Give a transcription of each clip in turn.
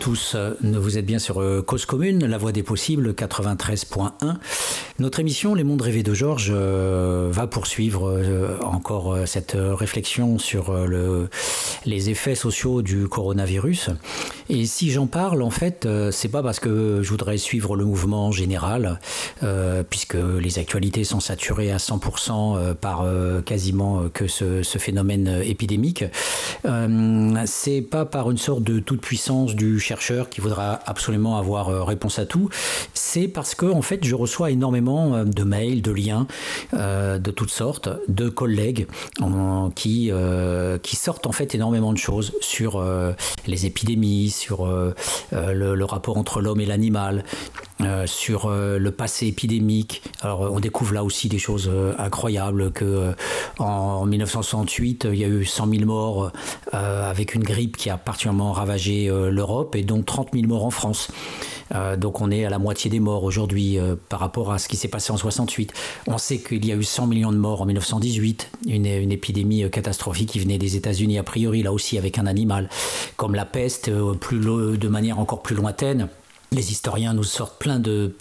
Tous, vous êtes bien sur euh, Cause Commune, la voix des possibles 93.1. Notre émission Les mondes rêvés de Georges euh, va poursuivre euh, encore cette réflexion sur le, les effets sociaux du coronavirus. Et si j'en parle, en fait, c'est pas parce que je voudrais suivre le mouvement général, puisque les actualités sont saturées à 100% par quasiment que ce, ce phénomène épidémique. c'est pas par une sorte de toute puissance du chercheur qui voudra absolument avoir euh, réponse à tout, c'est parce que en fait je reçois énormément euh, de mails, de liens euh, de toutes sortes, de collègues qui, qui sortent en fait énormément de choses sur les épidémies, sur le, rapport entre l'homme et l'animal, sur le passé épidémique. Alors on découvre là aussi des choses incroyables que en 1968 il y a eu 100 000 morts avec une grippe qui a particulièrement ravagé l'Europe et donc 30 000 morts en France. Euh, donc on est à la moitié des morts aujourd'hui euh, par rapport à ce qui s'est passé en 68. On sait qu'il y a eu 100 millions de morts en 1918, une, une épidémie euh, catastrophique qui venait des États-Unis a priori, là aussi avec un animal, comme la peste, plus, de manière encore plus lointaine les historiens nous sortent plein de,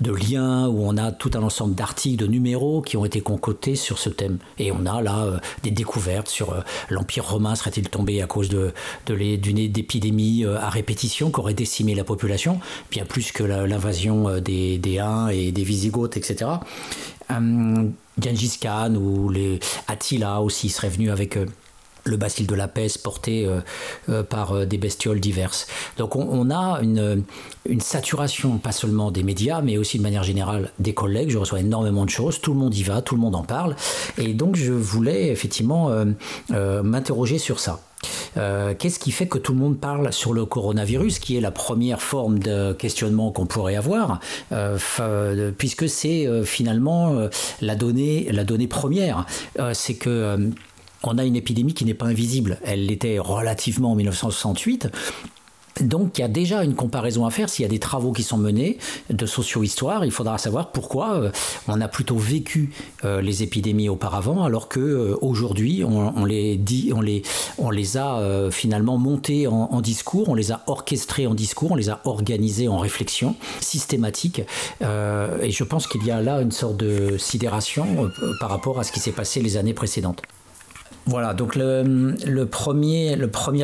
liens où on a tout un ensemble d'articles, de numéros qui ont été concoctés sur ce thème. Et on a là euh, des découvertes sur euh, l'Empire romain serait-il tombé à cause d'une de, d'une épidémie euh, à répétition qui aurait décimé la population, bien plus que l'invasion des, Huns et des Visigoths, etc. Gengis Khan ou les Attila aussi seraient venus avec le bacille de la peste porté euh, euh, par euh, des bestioles diverses. Donc on, a une, saturation, pas seulement des médias, mais aussi de manière générale des collègues. Je reçois énormément de choses, tout le monde y va, tout le monde en parle. Et donc je voulais effectivement m'interroger sur ça. Qu'est-ce qui fait que tout le monde parle sur le coronavirus, qui est la première forme de questionnement qu'on pourrait avoir, puisque c'est finalement la donnée, la donnée première. c'est que on a une épidémie qui n'est pas invisible. Elle l'était relativement en 1968. Donc il y a déjà une comparaison à faire. S'il y a des travaux qui sont menés de socio-histoire, il faudra savoir pourquoi euh, on a plutôt vécu euh, les épidémies auparavant, alors que euh, aujourd'hui on, les on les, a finalement montées en, discours, on les a orchestrées en discours, on les a organisées en réflexion systématique. et je pense qu'il y a là une sorte de sidération par rapport à ce qui s'est passé les années précédentes. Voilà, donc le, premier,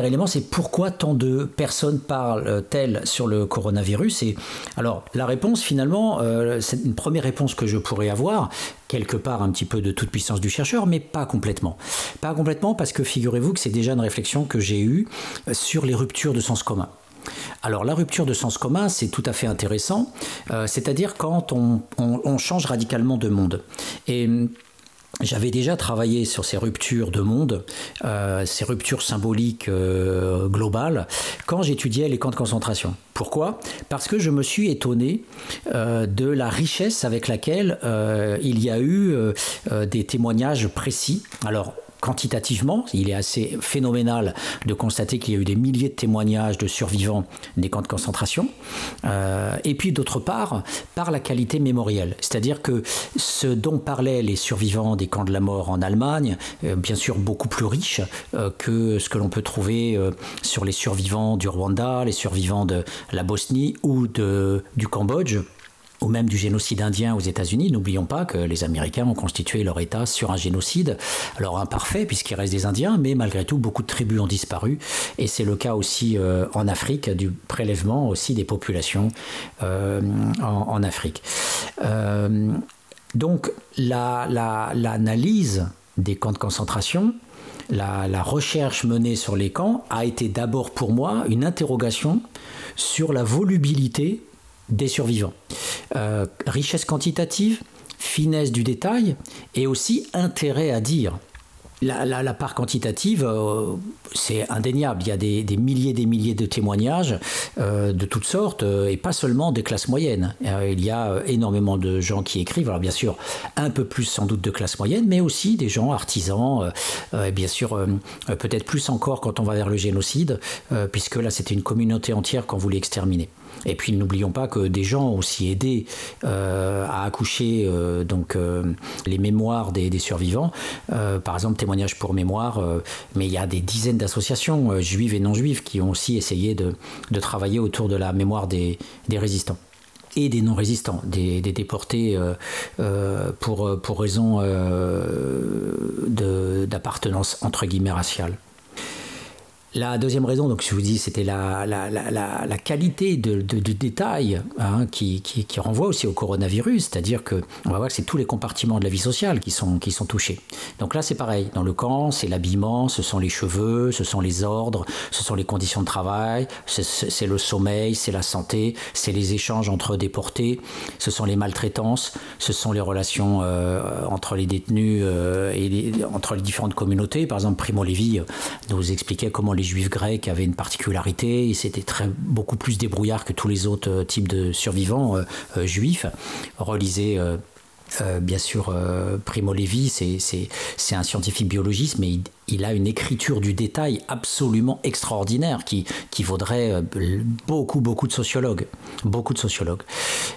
élément, c'est pourquoi tant de personnes parlent-elles sur le coronavirus Et alors, la réponse, finalement, euh, c'est une première réponse que je pourrais avoir, quelque part un petit peu de toute puissance du chercheur, mais pas complètement. Pas complètement parce que figurez-vous que c'est déjà une réflexion que j'ai eue sur les ruptures de sens commun. Alors la rupture de sens commun, c'est tout à fait intéressant, euh, c'est-à-dire quand on, change radicalement de monde. J'avais déjà travaillé sur ces ruptures de monde, euh, ces ruptures symboliques euh, globales, quand j'étudiais les camps de concentration. Pourquoi? Parce que je me suis étonné euh, de la richesse avec laquelle il y a eu des témoignages précis. Alors, quantitativement, il est assez phénoménal de constater qu'il y a eu des milliers de témoignages de survivants des camps de concentration, euh, et puis d'autre part, par la qualité mémorielle. C'est-à-dire que ce dont parlaient les survivants des camps de la mort en Allemagne, euh, bien sûr beaucoup plus riche euh, que ce que l'on peut trouver sur les survivants du Rwanda, les survivants de la Bosnie ou du Cambodge ou même du génocide indien aux États-Unis. N'oublions pas que les Américains ont constitué leur État sur un génocide, alors imparfait puisqu'il reste des Indiens, mais malgré tout beaucoup de tribus ont disparu, et c'est le cas aussi euh, en Afrique du prélèvement aussi des populations euh, en, Afrique. Euh, donc l'analyse des camps de concentration, la, la, recherche menée sur les camps a été d'abord pour moi une interrogation sur la volubilité des survivants. Euh, richesse quantitative, finesse du détail et aussi intérêt à dire. La, part quantitative, euh, c'est indéniable. Il y a des, milliers et des milliers de témoignages euh, de toutes sortes, et pas seulement des classes moyennes. il y a énormément de gens qui écrivent, alors bien sûr, un peu plus sans doute de classe moyenne, mais aussi des gens artisans, et bien sûr, peut-être plus encore quand on va vers le génocide, puisque là, c'était une communauté entière qu'on voulait exterminer. Et puis n'oublions pas que des gens ont aussi aidé euh, à accoucher euh, donc, euh, les mémoires des, survivants. par exemple, pour mémoire, mais il y a des dizaines d'associations juives et non juives qui ont aussi essayé de, travailler autour de la mémoire des résistants et des non-résistants, des, déportés euh, euh, pour, pour raison euh, d'appartenance entre guillemets raciale. La deuxième raison, donc je vous dis, c'était la, qualité de, détail hein, qui, renvoie aussi au coronavirus, c'est-à-dire que on va voir que c'est tous les compartiments de la vie sociale qui sont, touchés. Donc là, c'est pareil. Dans le camp, c'est l'habillement, ce sont les cheveux, ce sont les ordres, ce sont les conditions de travail, c'est le sommeil, c'est la santé, c'est les échanges entre déportés, ce sont les maltraitances, ce sont les relations euh, entre les détenus euh, et entre les différentes communautés. Par exemple, Primo Levi nous expliquait comment les juifs grecs avaient une particularité, ils étaient très, beaucoup plus débrouillards que tous les autres euh, types de survivants euh, euh, juifs. Bien sûr, Primo Levi, c'est un scientifique biologiste, mais il, a une écriture du détail absolument extraordinaire qui, vaudrait beaucoup, beaucoup de sociologues. Beaucoup de sociologues.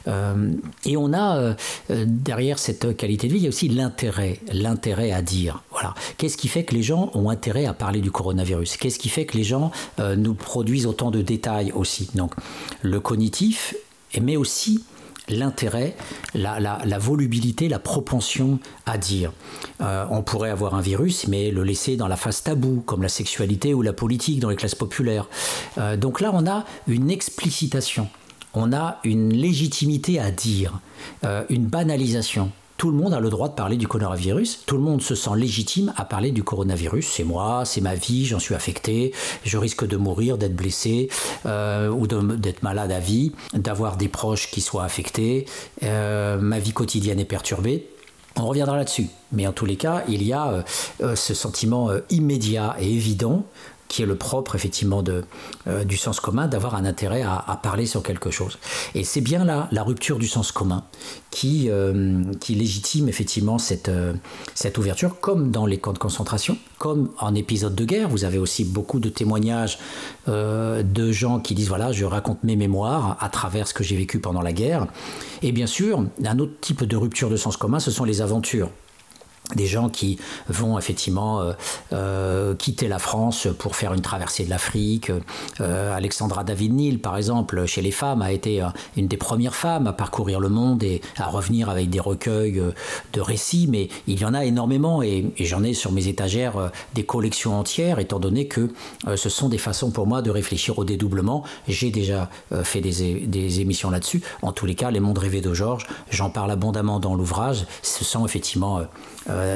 et on a, derrière cette qualité de vie, il y a aussi l'intérêt, l'intérêt à dire. Voilà. Qu'est-ce qui fait que les gens ont intérêt à parler du coronavirus? Qu'est-ce qui fait que les gens euh, nous produisent autant de détails aussi? Donc, le cognitif, mais aussi l'intérêt, la, volubilité, la propension à dire. Euh, on pourrait avoir un virus, mais le laisser dans la phase taboue, comme la sexualité ou la politique dans les classes populaires. Euh, donc là, on a une explicitation, on a une légitimité à dire, une banalisation tout le monde a le droit de parler du coronavirus, tout le monde se sent légitime à parler du coronavirus. C'est moi, c'est ma vie, j'en suis affecté, je risque de mourir, d'être blessé euh, ou d'être malade à vie, d'avoir des proches qui soient affectés, euh, ma vie quotidienne est perturbée. On reviendra là-dessus. Mais en tous les cas, il y a euh, ce sentiment immédiat et évident qui est le propre effectivement de, euh, du sens commun, d'avoir un intérêt à, parler sur quelque chose. Et c'est bien là la rupture du sens commun qui, euh, qui légitime effectivement cette, euh, cette ouverture, comme dans les camps de concentration, comme en épisode de guerre. Vous avez aussi beaucoup de témoignages de gens qui disent voilà, je raconte mes mémoires à travers ce que j'ai vécu pendant la guerre. Et bien sûr, un autre type de rupture de sens commun, ce sont les aventures des gens qui vont effectivement euh, euh, quitter la France pour faire une traversée de l'Afrique. Euh, Alexandra David-Nil, par exemple, chez les femmes, a été une des premières femmes à parcourir le monde et à revenir avec des recueils de récits, mais il y en a énormément et, j'en ai sur mes étagères des collections entières, étant donné que ce sont des façons pour moi de réfléchir au dédoublement. J'ai déjà fait des, émissions là-dessus. En tous les cas, Les mondes rêvés de Georges, j'en parle abondamment dans l'ouvrage. Ce sont effectivement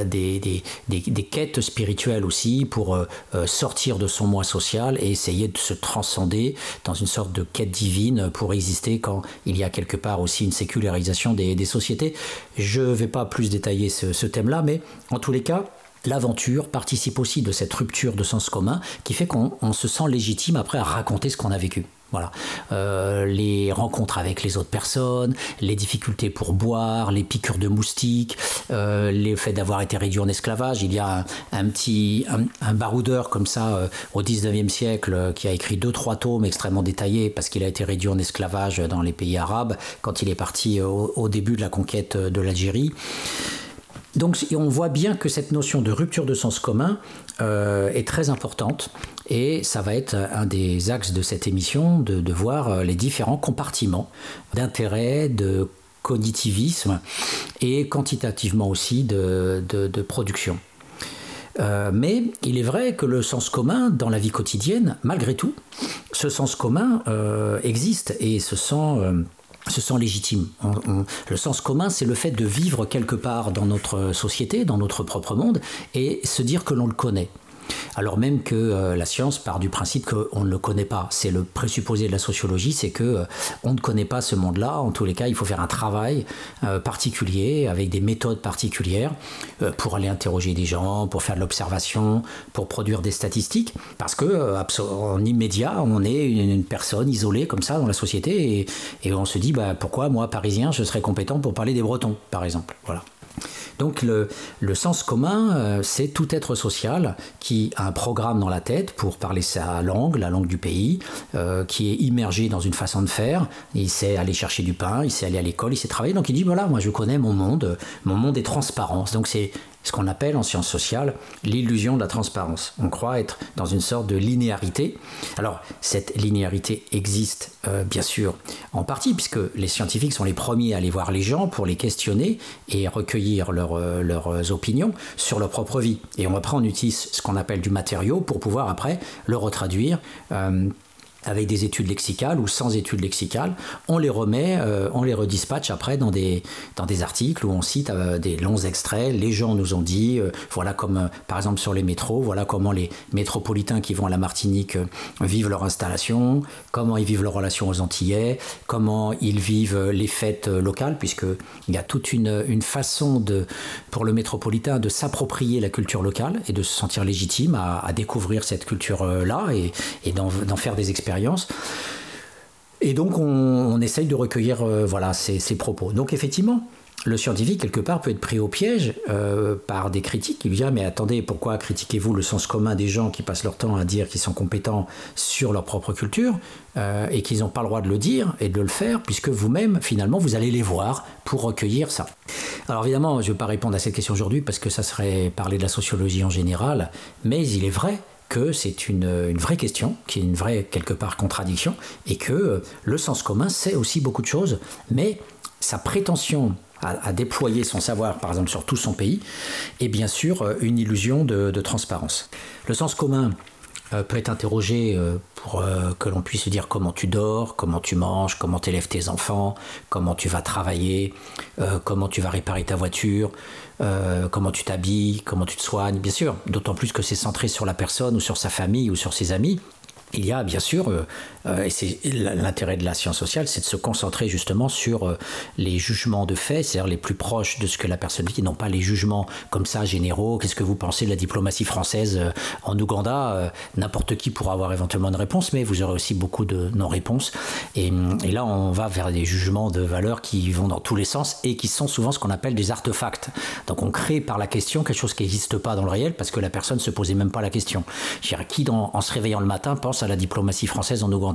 des, des, quêtes spirituelles aussi pour euh, euh, sortir de son moi social et essayer de se transcender dans une sorte de quête divine pour exister quand il y a quelque part aussi une sécularisation des, sociétés. Je ne vais pas plus détailler ce, ce thème-là, mais en tous les cas, L'aventure participe aussi de cette rupture de sens commun qui fait qu'on se sent légitime après à raconter ce qu'on a vécu. Voilà. Euh, les rencontres avec les autres personnes, les difficultés pour boire, les piqûres de moustiques, euh, le fait d'avoir été réduit en esclavage. Il y a un, petit un, baroudeur comme ça euh, au 19e siècle qui a écrit deux trois tomes extrêmement détaillés parce qu'il a été réduit en esclavage dans les pays arabes quand il est parti au début de la conquête de l'Algérie. Donc on voit bien que cette notion de rupture de sens commun euh, est très importante et ça va être un des axes de cette émission de, voir euh, les différents compartiments d'intérêt, de cognitivisme et quantitativement aussi de, production. Euh, mais il est vrai que le sens commun dans la vie quotidienne, malgré tout, ce sens commun existe et se sent se sent légitime. le sens commun, c'est le fait de vivre quelque part dans notre société, dans notre propre monde, et se dire que l'on le connaît alors même que euh, la science part du principe qu'on ne le connaît pas. C'est le présupposé de la sociologie, c'est que euh, on ne connaît pas ce monde-là. En tous les cas, il faut faire un travail euh, particulier avec des méthodes particulières pour aller interroger des gens, pour faire de l'observation, pour produire des statistiques, parce que immédiat, on est une, personne isolée comme ça dans la société et, et on se dit bah, pourquoi moi, parisien, je serais compétent pour parler des Bretons, par exemple. Voilà. Donc le, sens commun, euh, c'est tout être social qui a un programme dans la tête pour parler sa langue, la langue du pays, euh, qui est immergé dans une façon de faire. Il sait aller chercher du pain, il sait aller à l'école, il sait travailler. Donc il dit voilà, moi je connais mon monde, mon monde est transparence. Donc c'est ce qu'on appelle en sciences sociales l'illusion de la transparence. On croit être dans une sorte de linéarité. Alors, cette linéarité existe euh, bien sûr en partie, puisque les scientifiques sont les premiers à aller voir les gens pour les questionner et recueillir euh, leurs opinions sur leur propre vie. Et on après, on utilise ce qu'on appelle du matériau pour pouvoir après le retraduire euh, avec des études lexicales ou sans études lexicales, on les remet, euh, on les redispatche après dans des, dans des articles où on cite euh, des longs extraits. Les gens nous ont dit, euh, voilà comme par exemple sur les métros, voilà comment les métropolitains qui vont à la Martinique vivent leur installation, comment ils vivent leur relation aux Antillais, comment ils vivent les fêtes locales, puisqu'il y a toute une, une, façon de, pour le métropolitain de s'approprier la culture locale et de se sentir légitime à, découvrir cette culture-là et d'en faire des expériences et donc, on, essaye de recueillir euh, voilà, ces, propos. Donc, effectivement, le scientifique, quelque part, peut être pris au piège euh, par des critiques. Disent ah, Mais attendez, pourquoi critiquez-vous le sens commun des gens qui passent leur temps à dire qu'ils sont compétents sur leur propre culture euh, et qu'ils n'ont pas le droit de le dire et de le faire, puisque vous-même, finalement, vous allez les voir pour recueillir ça. Alors, évidemment, je ne vais pas répondre à cette question aujourd'hui parce que ça serait parler de la sociologie en général, mais il est vrai que c'est une, vraie question, qui est une vraie, quelque part, contradiction, et que euh, le sens commun, c'est aussi beaucoup de choses, mais sa prétention à, déployer son savoir, par exemple, sur tout son pays, est bien sûr euh, une illusion de transparence. Le sens commun, euh, peut être interrogé pour que l'on puisse dire comment tu dors, comment tu manges, comment tu élèves tes enfants, comment tu vas travailler, comment tu vas réparer ta voiture, comment tu t'habilles, comment tu te soignes, bien sûr, d'autant plus que c'est centré sur la personne ou sur sa famille ou sur ses amis. Il y a bien sûr euh, et c'est l'intérêt de la science sociale, c'est de se concentrer justement sur euh, les jugements de fait, c'est-à-dire les plus proches de ce que la personne vit, non pas les jugements comme ça généraux. Qu'est-ce que vous pensez de la diplomatie française euh, en Ouganda N'importe qui pourra avoir éventuellement une réponse, mais vous aurez aussi beaucoup de non-réponses. Et, là, on va vers des jugements de valeur qui vont dans tous les sens et qui sont souvent ce qu'on appelle des artefacts. Donc on crée par la question quelque chose qui n'existe pas dans le réel parce que la personne ne se posait même pas la question. Je dirais, qui en se réveillant le matin pense à la diplomatie française en Ouganda?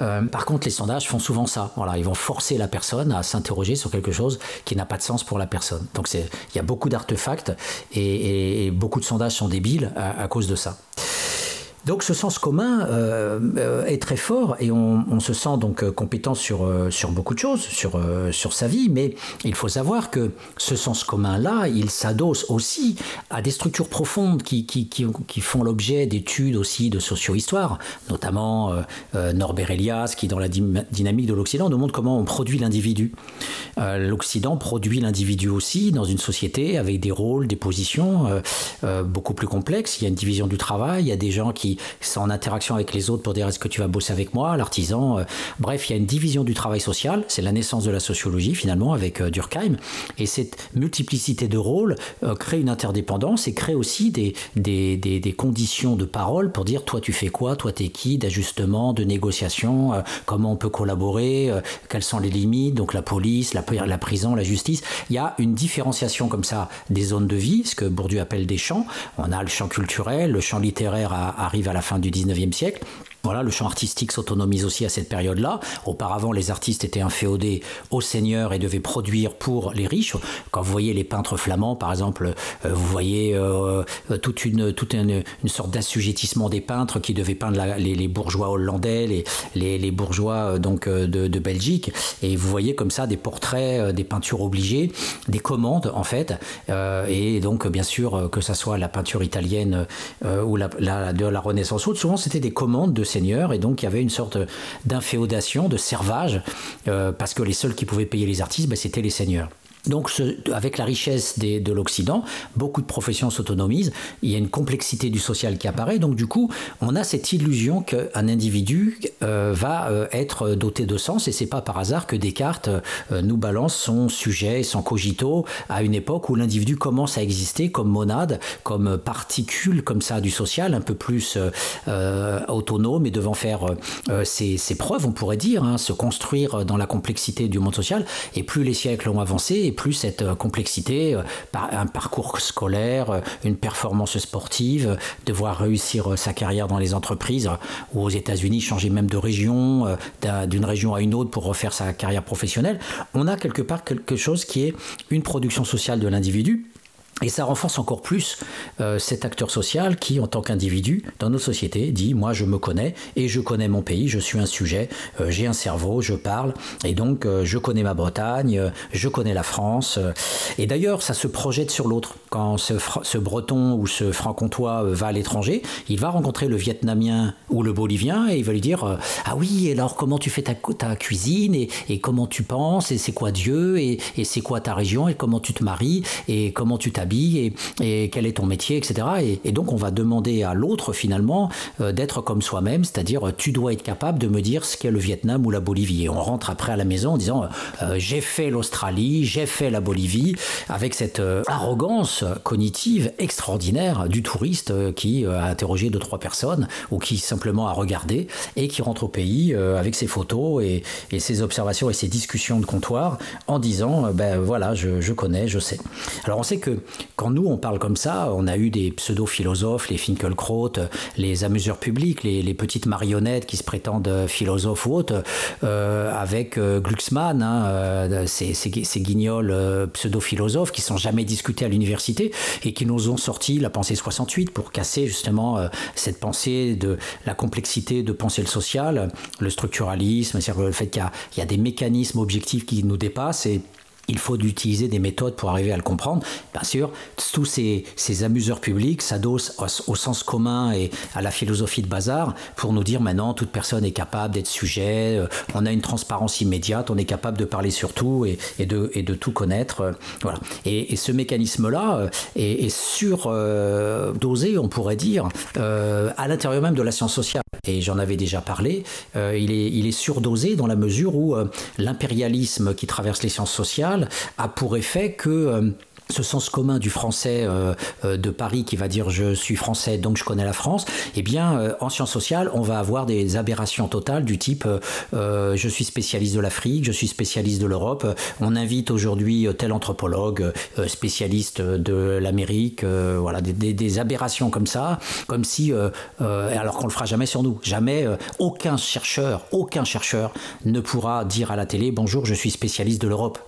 Euh, par contre, les sondages font souvent ça. Voilà, ils vont forcer la personne à s'interroger sur quelque chose qui n'a pas de sens pour la personne. Donc il y a beaucoup d'artefacts et, beaucoup de sondages sont débiles à cause de ça. Donc ce sens commun euh, euh, est très fort et on, se sent donc euh, compétent sur, sur beaucoup de choses, sur, sur sa vie, mais il faut savoir que ce sens commun-là, il s'adosse aussi à des structures profondes qui, qui, qui, font l'objet d'études aussi de socio-histoire, notamment Norbert Elias qui dans la dynamique de l'Occident nous montre comment on produit l'individu. L'Occident produit l'individu aussi dans une société avec des rôles, des positions beaucoup plus complexes. Il y a une division du travail, il y a des gens qui sont en interaction avec les autres pour dire est-ce que tu vas bosser avec moi, l'artisan. Euh, bref, il y a une division du travail social. C'est la naissance de la sociologie finalement avec euh, Durkheim. Et cette multiplicité de rôles euh, crée une interdépendance et crée aussi des, des, des, conditions de parole pour dire toi tu fais quoi, toi t'es qui, d'ajustement, de négociation, comment on peut collaborer, quelles sont les limites, donc la police, la, la prison, la justice. Il y a une différenciation comme ça des zones de vie, ce que Bourdieu appelle des champs. On a le champ culturel, le champ littéraire arrive à la fin du 19e siècle. Voilà, le champ artistique s'autonomise aussi à cette période-là. Auparavant, les artistes étaient inféodés aux seigneurs et devaient produire pour les riches. Quand vous voyez les peintres flamands, par exemple, euh, vous voyez euh, toute, une, toute une, sorte d'assujettissement des peintres qui devaient peindre les, bourgeois hollandais, les, les, bourgeois euh, donc de, de, Belgique. Et vous voyez comme ça des portraits, des peintures obligées, des commandes en fait. et donc, bien sûr, que ce soit la peinture italienne ou la, de la Renaissance ou souvent c'était des commandes de ces et donc il y avait une sorte d'inféodation, de servage, euh, parce que les seuls qui pouvaient payer les artistes, ben, c'était les seigneurs. Donc, avec la richesse de l'Occident, beaucoup de professions s'autonomisent. Il y a une complexité du social qui apparaît. Donc, du coup, on a cette illusion qu'un individu euh, va euh, être doté de sens. Et c'est pas par hasard que Descartes euh, nous balance son sujet, son cogito, à une époque où l'individu commence à exister comme monade, comme particule comme ça du social, un peu plus autonome et devant faire ses, preuves, on pourrait dire, hein, se construire dans la complexité du monde social. Et plus les siècles ont avancé, plus cette euh, complexité, euh, un parcours scolaire, euh, une performance sportive, devoir réussir sa carrière dans les entreprises ou aux États-Unis, changer même de région, d'une région à une autre pour refaire sa carrière professionnelle. On a quelque part quelque chose qui est une production sociale de l'individu Et ça renforce encore plus euh, cet acteur social qui, en tant qu'individu, dans nos sociétés, dit Moi, je me connais et je connais mon pays, je suis un sujet, euh, j'ai un cerveau, je parle, et donc euh, je connais ma Bretagne, je connais la France. et d'ailleurs, ça se projette sur l'autre. Quand ce, breton ou ce franc-comtois va à l'étranger, il va rencontrer le vietnamien ou le bolivien et il va lui dire Ah oui, alors comment tu fais ta, cuisine et, comment tu penses et c'est quoi Dieu et, et c'est quoi ta région et comment tu te maries et comment tu t'habilles? Et, quel est ton métier, etc. Et, donc on va demander à l'autre finalement euh, d'être comme soi-même, c'est-à-dire tu dois être capable de me dire ce qu'est le Vietnam ou la Bolivie. Et on rentre après à la maison en disant euh, j'ai fait l'Australie, j'ai fait la Bolivie, avec cette euh, arrogance cognitive extraordinaire du touriste qui a interrogé deux trois personnes ou qui simplement a regardé et qui rentre au pays avec ses photos et, ses observations et ses discussions de comptoir en disant ben voilà je connais, je sais. Alors on sait que quand nous, on parle comme ça, on a eu des pseudo-philosophes, les Finkelkraut, les amuseurs publics, les, petites marionnettes qui se prétendent philosophes ou autres, euh, avec euh, Glucksmann, hein, euh, ces, guignols pseudo-philosophes qui sont jamais discutés à l'université et qui nous ont sorti la pensée 68 pour casser justement cette pensée de la complexité de penser le social, le structuralisme, c'est-à-dire le fait qu'il y, y, a des mécanismes objectifs qui nous dépassent et il faut utiliser des méthodes pour arriver à le comprendre. Bien sûr, tous ces, amuseurs publics s'adossent au, sens commun et à la philosophie de bazar pour nous dire maintenant toute personne est capable d'être sujet, euh, on a une transparence immédiate, on est capable de parler sur tout et, de, tout connaître. Euh, voilà. Et, ce mécanisme-là euh, est, surdosé, on pourrait dire, à l'intérieur même de la science sociale. Et j'en avais déjà parlé, il est surdosé dans la mesure où l'impérialisme qui traverse les sciences sociales a pour effet que euh, ce sens commun du français euh, euh, de Paris qui va dire je suis français donc je connais la France, eh bien en sciences sociales on va avoir des aberrations totales du type je suis spécialiste de l'Afrique, je suis spécialiste de l'Europe, on invite aujourd'hui tel anthropologue spécialiste de l'Amérique, voilà des, aberrations comme ça, comme si alors qu'on le fera jamais sur nous, jamais aucun chercheur, aucun chercheur ne pourra dire à la télé bonjour je suis spécialiste de l'Europe.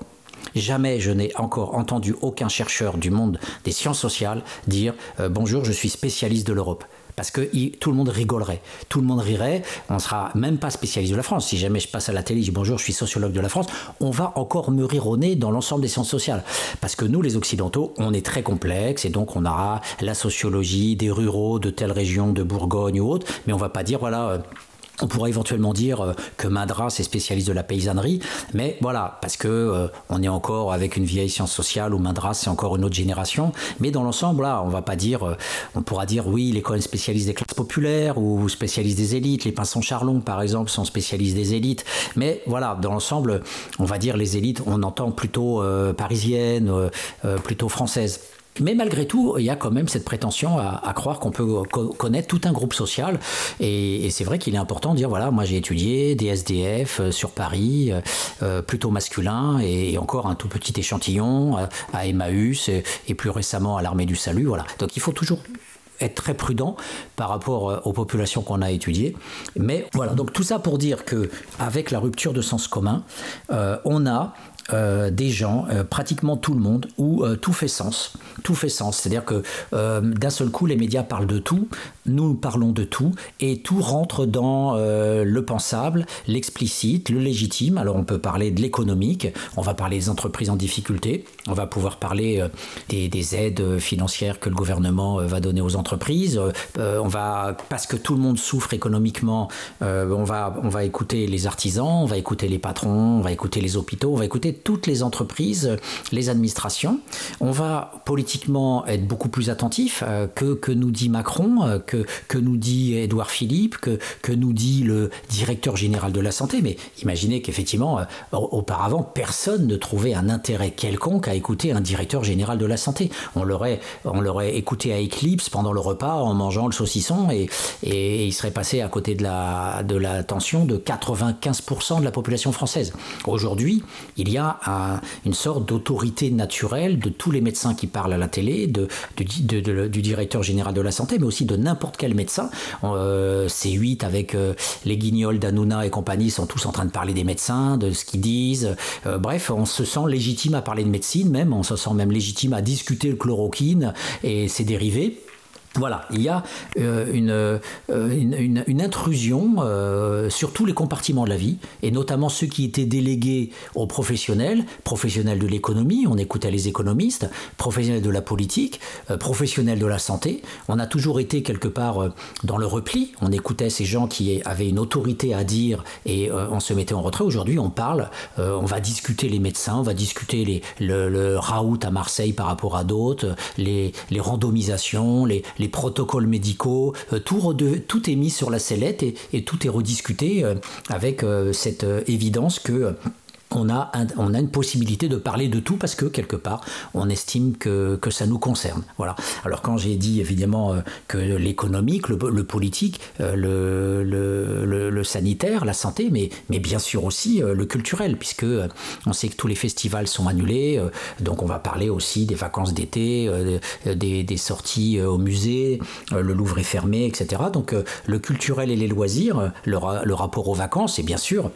Jamais je n'ai encore entendu aucun chercheur du monde des sciences sociales dire euh, bonjour, je suis spécialiste de l'Europe parce que tout le monde rigolerait, tout le monde rirait, on sera même pas spécialiste de la France. Si jamais je passe à la télé, je dis bonjour, je suis sociologue de la France, on va encore me rire au nez dans l'ensemble des sciences sociales. Parce que nous, les Occidentaux, on est très complexes et donc on aura la sociologie des ruraux de telle région, de Bourgogne ou autre, mais on va pas dire voilà. Euh, on pourrait éventuellement dire euh, que Madras est spécialiste de la paysannerie, mais voilà, parce que euh, on est encore avec une vieille science sociale où Madras c'est encore une autre génération. Mais dans l'ensemble, là, on va pas dire, euh, on pourra dire oui, l'école est spécialiste des classes populaires ou spécialiste des élites. Les pinsons Charlon, par exemple, sont spécialistes des élites. Mais voilà, dans l'ensemble, on va dire les élites, on entend plutôt parisiennes, plutôt françaises. Mais malgré tout, il y a quand même cette prétention à, croire qu'on peut connaître tout un groupe social. Et, c'est vrai qu'il est important de dire, voilà, moi j'ai étudié des SDF euh, sur Paris, euh, euh, plutôt masculins, et, encore un tout petit échantillon à Emmaüs, et, plus récemment à l'Armée du Salut. Voilà. Donc il faut toujours être très prudent par rapport aux populations qu'on a étudiées. Mais voilà, donc tout ça pour dire que avec la rupture de sens commun, on a euh, des gens, euh, pratiquement tout le monde, où euh, tout fait sens. Tout fait sens. C'est-à-dire que d'un seul coup, les médias parlent de tout, nous parlons de tout, et tout rentre dans le pensable, l'explicite, le légitime. Alors on peut parler de l'économique, on va parler des entreprises en difficulté, on va pouvoir parler des, aides financières que le gouvernement va donner aux entreprises. on va, parce que tout le monde souffre économiquement, on, va, on va écouter les artisans, on va écouter les patrons, on va écouter les hôpitaux, on va écouter toutes les entreprises, les administrations. On va politiquement être beaucoup plus attentif euh, que, que nous dit Macron, euh, que, que nous dit Édouard Philippe, que, que nous dit le directeur général de la santé. Mais imaginez qu'effectivement, euh, auparavant, personne ne trouvait un intérêt quelconque à écouter un directeur général de la santé. On l'aurait, on l'aurait écouté à Eclipse pendant le repas en mangeant le saucisson et, et il serait passé à côté de la, de l'attention de 95% de la population française. Aujourd'hui, il y a a une sorte d'autorité naturelle de tous les médecins qui parlent à la télé, du directeur général de la santé, mais aussi de n'importe quel médecin. Euh, C8 avec euh, les guignols d'Anouna et compagnie sont tous en train de parler des médecins, de ce qu'ils disent. Euh, bref, on se sent légitime à parler de médecine même, on se sent même légitime à discuter le chloroquine et ses dérivés. Voilà, il y a euh, euh, une, intrusion euh, sur tous les compartiments de la vie, et notamment ceux qui étaient délégués aux professionnels, professionnels de l'économie, on écoutait les économistes, professionnels de la politique, professionnels de la santé. On a toujours été quelque part dans le repli, on écoutait ces gens qui avaient une autorité à dire et on se mettait en retrait. Aujourd'hui, on parle, on va discuter les médecins, on va discuter le, le raout à Marseille par rapport à d'autres, les, randomisations, les protocoles médicaux, euh, tout, est mis sur la sellette et, tout est rediscuté euh, avec euh, cette évidence que on a, on a une possibilité de parler de tout parce que quelque part on estime que, que ça nous concerne. Voilà. Alors quand j'ai dit évidemment euh, que l'économique, le, politique, euh, le, le, le, sanitaire, la santé, mais, mais bien sûr aussi euh, le culturel, puisque on sait que tous les festivals sont annulés, donc on va parler aussi des vacances d'été, des, des, sorties au musée, le Louvre est fermé, etc. Donc le culturel et les loisirs, le, le rapport aux vacances, et bien sûr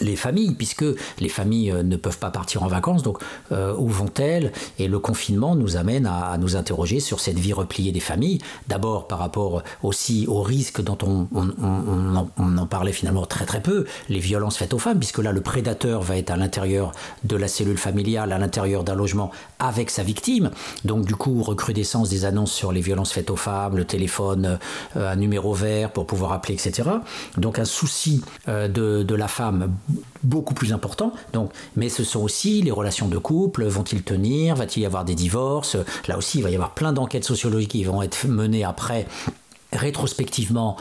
les familles, puisque les familles euh, ne peuvent pas partir en vacances, donc euh, où vont-elles? Et le confinement nous amène à, nous interroger sur cette vie repliée des familles, d'abord par rapport aussi aux risques dont on, en, parlait finalement très très peu, les violences faites aux femmes, puisque là le prédateur va être à l'intérieur de la cellule familiale, à l'intérieur d'un logement avec sa victime, donc du coup recrudescence des annonces sur les violences faites aux femmes, le téléphone, euh, un numéro vert pour pouvoir appeler, etc. Donc un souci de, de la femme beaucoup plus important. Donc, mais ce sont aussi les relations de couple, vont-ils tenir, va-t-il y avoir des divorces? Là aussi, il va y avoir plein d'enquêtes sociologiques qui vont être menées après rétrospectivement,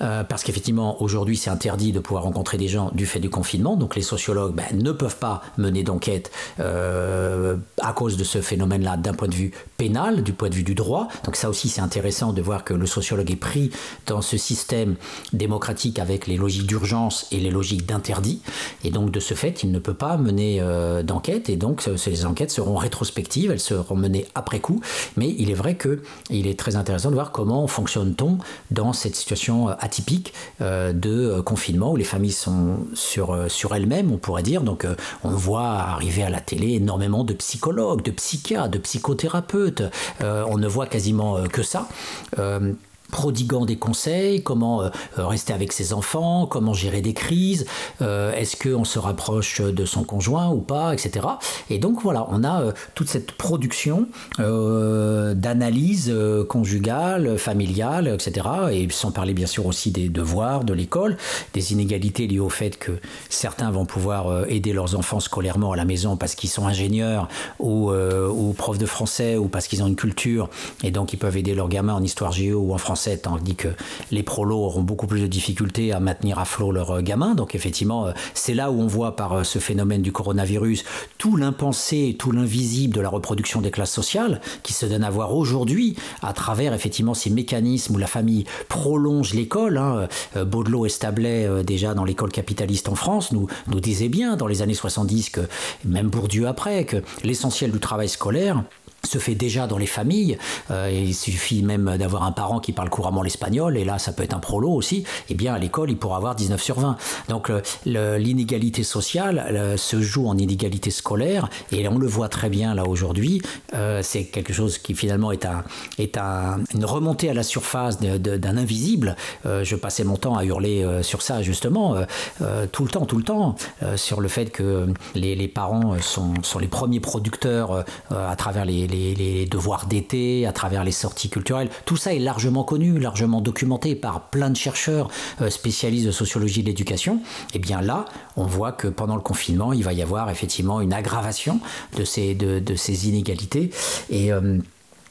euh, parce qu'effectivement aujourd'hui c'est interdit de pouvoir rencontrer des gens du fait du confinement, donc les sociologues ben, ne peuvent pas mener d'enquête euh, à cause de ce phénomène-là d'un point de vue pénal, du point de vue du droit. Donc ça aussi c'est intéressant de voir que le sociologue est pris dans ce système démocratique avec les logiques d'urgence et les logiques d'interdit, et donc de ce fait il ne peut pas mener euh, d'enquête, et donc ces enquêtes seront rétrospectives, elles seront menées après coup, mais il est vrai que il est très intéressant de voir comment fonctionne-t-on dans cette situation euh, atypique euh, de euh, confinement où les familles sont sur, sur elles-mêmes, on pourrait dire. Donc on voit arriver à la télé énormément de psychologues, de psychiatres, de psychothérapeutes. on ne voit quasiment que ça prodiguant des conseils, comment euh, euh, rester avec ses enfants, comment gérer des crises, euh, est-ce qu'on se rapproche de son conjoint ou pas, etc. Et donc voilà, on a toute cette production d'analyse conjugale, familiale, etc. Et sans parler bien sûr aussi des devoirs de l'école, des inégalités liées au fait que certains vont pouvoir aider leurs enfants scolairement à la maison parce qu'ils sont ingénieurs ou, ou profs de français ou parce qu'ils ont une culture et donc ils peuvent aider leurs gamins en histoire géo ou en français tandis que les prolos auront beaucoup plus de difficultés à maintenir à flot leurs euh, gamins. Donc effectivement, euh, c'est là où on voit par euh, ce phénomène du coronavirus tout l'impensé, tout l'invisible de la reproduction des classes sociales qui se donne à voir aujourd'hui à travers effectivement ces mécanismes où la famille prolonge l'école. Hein. Baudelot et Stablet, déjà dans l'école capitaliste en France, nous, nous disaient bien dans les années 70 que, même Bourdieu après, que l'essentiel du travail scolaire, se fait déjà dans les familles. Euh, il suffit même d'avoir un parent qui parle couramment l'espagnol, et là ça peut être un prolo aussi. Eh bien à l'école, il pourra avoir 19 sur 20. Donc l'inégalité sociale se joue en inégalité scolaire, et on le voit très bien là aujourd'hui. Euh, c'est quelque chose qui finalement est, un, est un, une remontée à la surface d'un invisible. Euh, je passais mon temps à hurler sur ça justement, tout le temps, tout le temps, sur le fait que les, les parents sont, sont, les premiers producteurs à travers les les, devoirs d'été, à travers les sorties culturelles. Tout ça est largement connu, largement documenté par plein de chercheurs euh, spécialistes de sociologie de l'éducation. Et eh bien là, on voit que pendant le confinement, il va y avoir effectivement une aggravation de ces, inégalités. Et. Euh,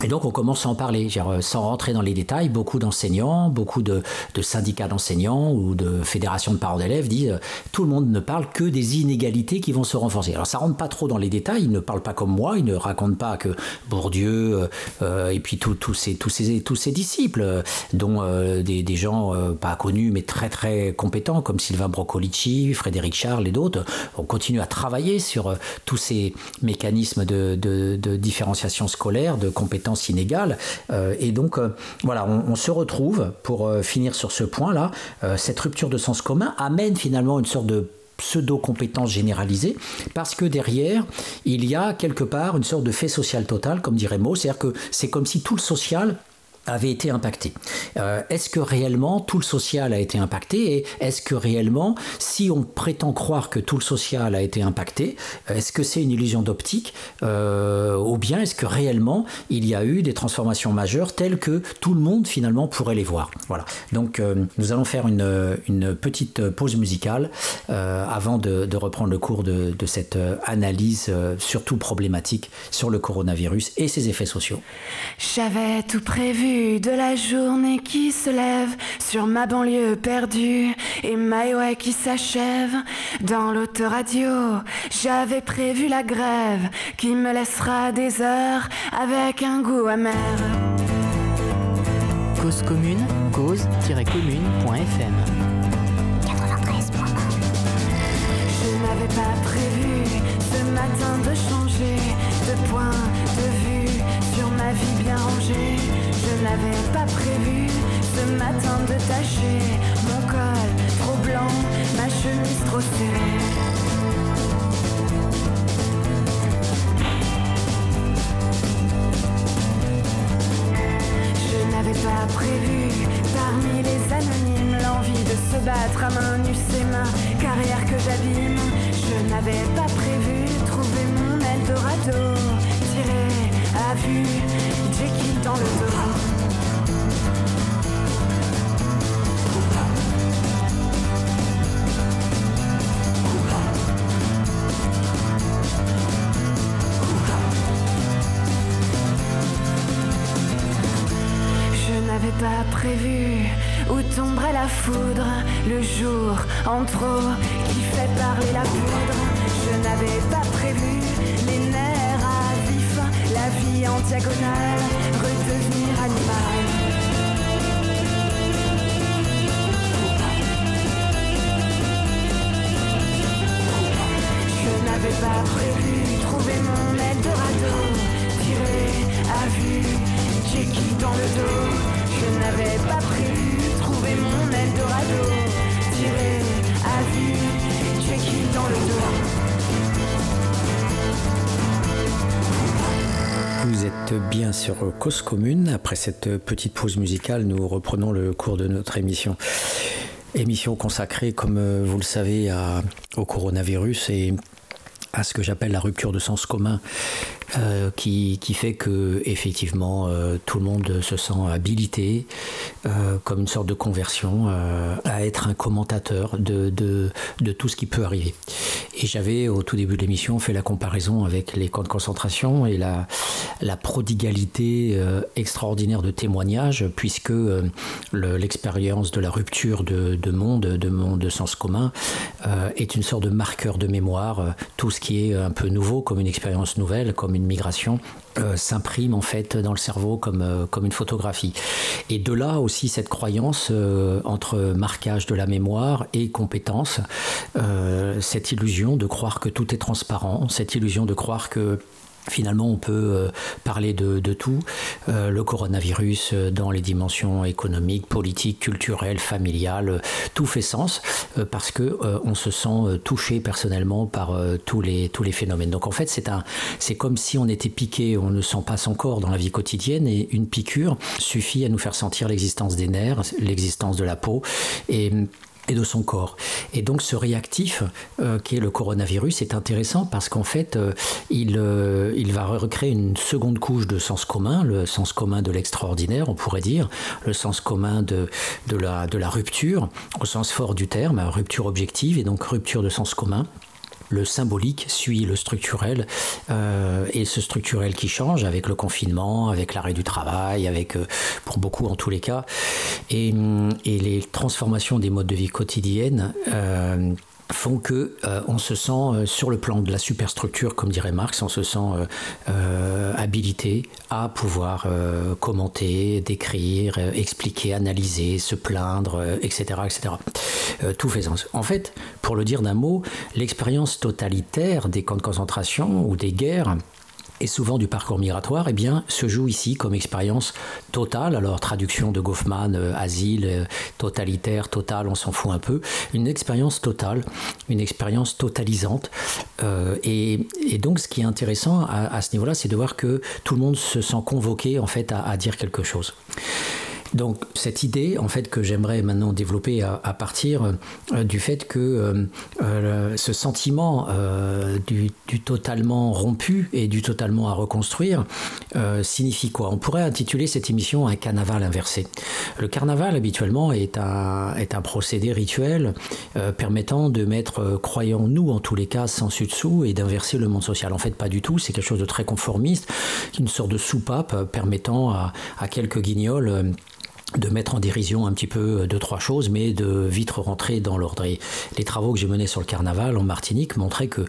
Et donc on commence à en parler, euh, sans rentrer dans les détails. Beaucoup d'enseignants, beaucoup de, syndicats d'enseignants ou de fédérations de parents d'élèves disent euh, tout le monde ne parle que des inégalités qui vont se renforcer. Alors ça rentre pas trop dans les détails. Ils ne parlent pas comme moi. Ils ne racontent pas que Bourdieu euh, et puis tous ces tous ces tous ces disciples, dont des, gens pas connus mais très très compétents comme Sylvain Broccolici, Frédéric Charles et d'autres, on continue à travailler sur tous ces mécanismes de, de, de différenciation scolaire, de compétences inégales. Euh, et donc, euh, voilà, on, se retrouve, pour euh, finir sur ce point-là, cette rupture de sens commun amène finalement une sorte de pseudo-compétence généralisée, parce que derrière, il y a quelque part une sorte de fait social total, comme dirait Mo, c'est-à-dire que c'est comme si tout le social avait été impacté. Euh, est-ce que réellement tout le social a été impacté et est-ce que réellement, si on prétend croire que tout le social a été impacté, est-ce que c'est une illusion d'optique euh, ou bien est-ce que réellement il y a eu des transformations majeures telles que tout le monde finalement pourrait les voir? Voilà. Donc euh, nous allons faire une, petite pause musicale avant de, de, reprendre le cours de, de cette analyse surtout problématique sur le coronavirus et ses effets sociaux. J'avais tout prévu de la journée qui se lève sur ma banlieue perdue et My qui s'achève dans l'autoradio. J'avais prévu la grève qui me laissera des heures avec un goût amer. Cause commune, cause-commune.fm 93. Je n'avais pas prévu ce matin de changer de point de vue sur ma vie bien rangée. Je n'avais pas prévu ce matin de tâcher mon col trop blanc, ma chemise trop serrée. Je n'avais pas prévu parmi les anonymes l'envie de se battre à main nue ses mains, carrière que j'abîme. Je n'avais pas prévu trouver mon Eldorado, tirer à vue, Jekyll dans le dos. Pas prévu où tomberait la foudre le jour en trop qui fait parler la poudre. Je n'avais pas prévu les nerfs à vif, la vie en diagonale, redevenir animal. Je n'avais pas prévu trouver mon Eldorado, tirer à vue, j'ai dans le dos. Je n'avais pas prévu trouver mon Eldorado. Tiré à vue, check dans le dos. Vous êtes bien sur Cause Commune. Après cette petite pause musicale, nous reprenons le cours de notre émission. Émission consacrée, comme vous le savez, au coronavirus et à ce que j'appelle la rupture de sens commun euh, qui, fait que effectivement euh, tout le monde se sent habilité euh, comme une sorte de conversion à être un commentateur de, de, de, tout ce qui peut arriver. Et j'avais au tout début de l'émission fait la comparaison avec les camps de concentration et la, la prodigalité extraordinaire de témoignages puisque l'expérience de la rupture de, de, monde, de monde de sens commun est une sorte de marqueur de mémoire. tout ce qui est un peu nouveau comme une expérience nouvelle, comme une migration euh, s'imprime en fait dans le cerveau comme, euh, comme une photographie. Et de là aussi cette croyance euh, entre marquage de la mémoire et compétence, cette illusion de croire que tout est transparent, cette illusion de croire que Finalement, on peut euh, parler de, tout. Euh, le coronavirus euh, dans les dimensions économiques, politiques, culturelles, familiales, tout fait sens parce que on se sent touché personnellement par tous les tous les phénomènes. Donc en fait, c'est un c'est comme si on était piqué, on ne sent pas encore dans la vie quotidienne et une piqûre suffit à nous faire sentir l'existence des nerfs, l'existence de la peau et de son corps. Et donc ce réactif euh, qui est le coronavirus est intéressant parce qu'en fait euh, il, euh, il va recréer une seconde couche de sens commun, le sens commun de l'extraordinaire on pourrait dire, le sens commun de, de, la, de la rupture au sens fort du terme, rupture objective et donc rupture de sens commun. Le symbolique suit le structurel, et ce structurel qui change avec le confinement, avec l'arrêt du travail, avec, pour beaucoup en tous les cas, et, et les transformations des modes de vie quotidiennes font que euh, on se sent euh, sur le plan de la superstructure, comme dirait Marx, on se sent euh, habilité à pouvoir commenter, décrire, expliquer, analyser, se plaindre, etc., etc. tout fait sens. En fait, pour le dire d'un mot, l'expérience totalitaire des camps de concentration ou des guerres et souvent du parcours migratoire, eh bien, se joue ici comme expérience totale. Alors, traduction de Goffman, euh, asile, euh, totalitaire, total, on s'en fout un peu. Une expérience totale, une expérience totalisante. Euh, et, donc, ce qui est intéressant à, ce niveau-là, c'est de voir que tout le monde se sent convoqué, en fait, à dire quelque chose. Donc cette idée, en fait, que j'aimerais maintenant développer à, partir euh, du fait que euh, euh, ce sentiment du, totalement rompu et du totalement à reconstruire signifie quoi? On pourrait intituler cette émission un carnaval inversé. Le carnaval, habituellement, est un, est un procédé rituel permettant de mettre, croyons nous en tous les cas, sans dessus et d'inverser le monde social. En fait, pas du tout, c'est quelque chose de très conformiste, une sorte de soupape permettant à, à quelques guignols de mettre en dérision un petit peu deux trois choses, mais de vite rentrer dans l'ordre. Et les travaux que j'ai menés sur le carnaval en Martinique montraient que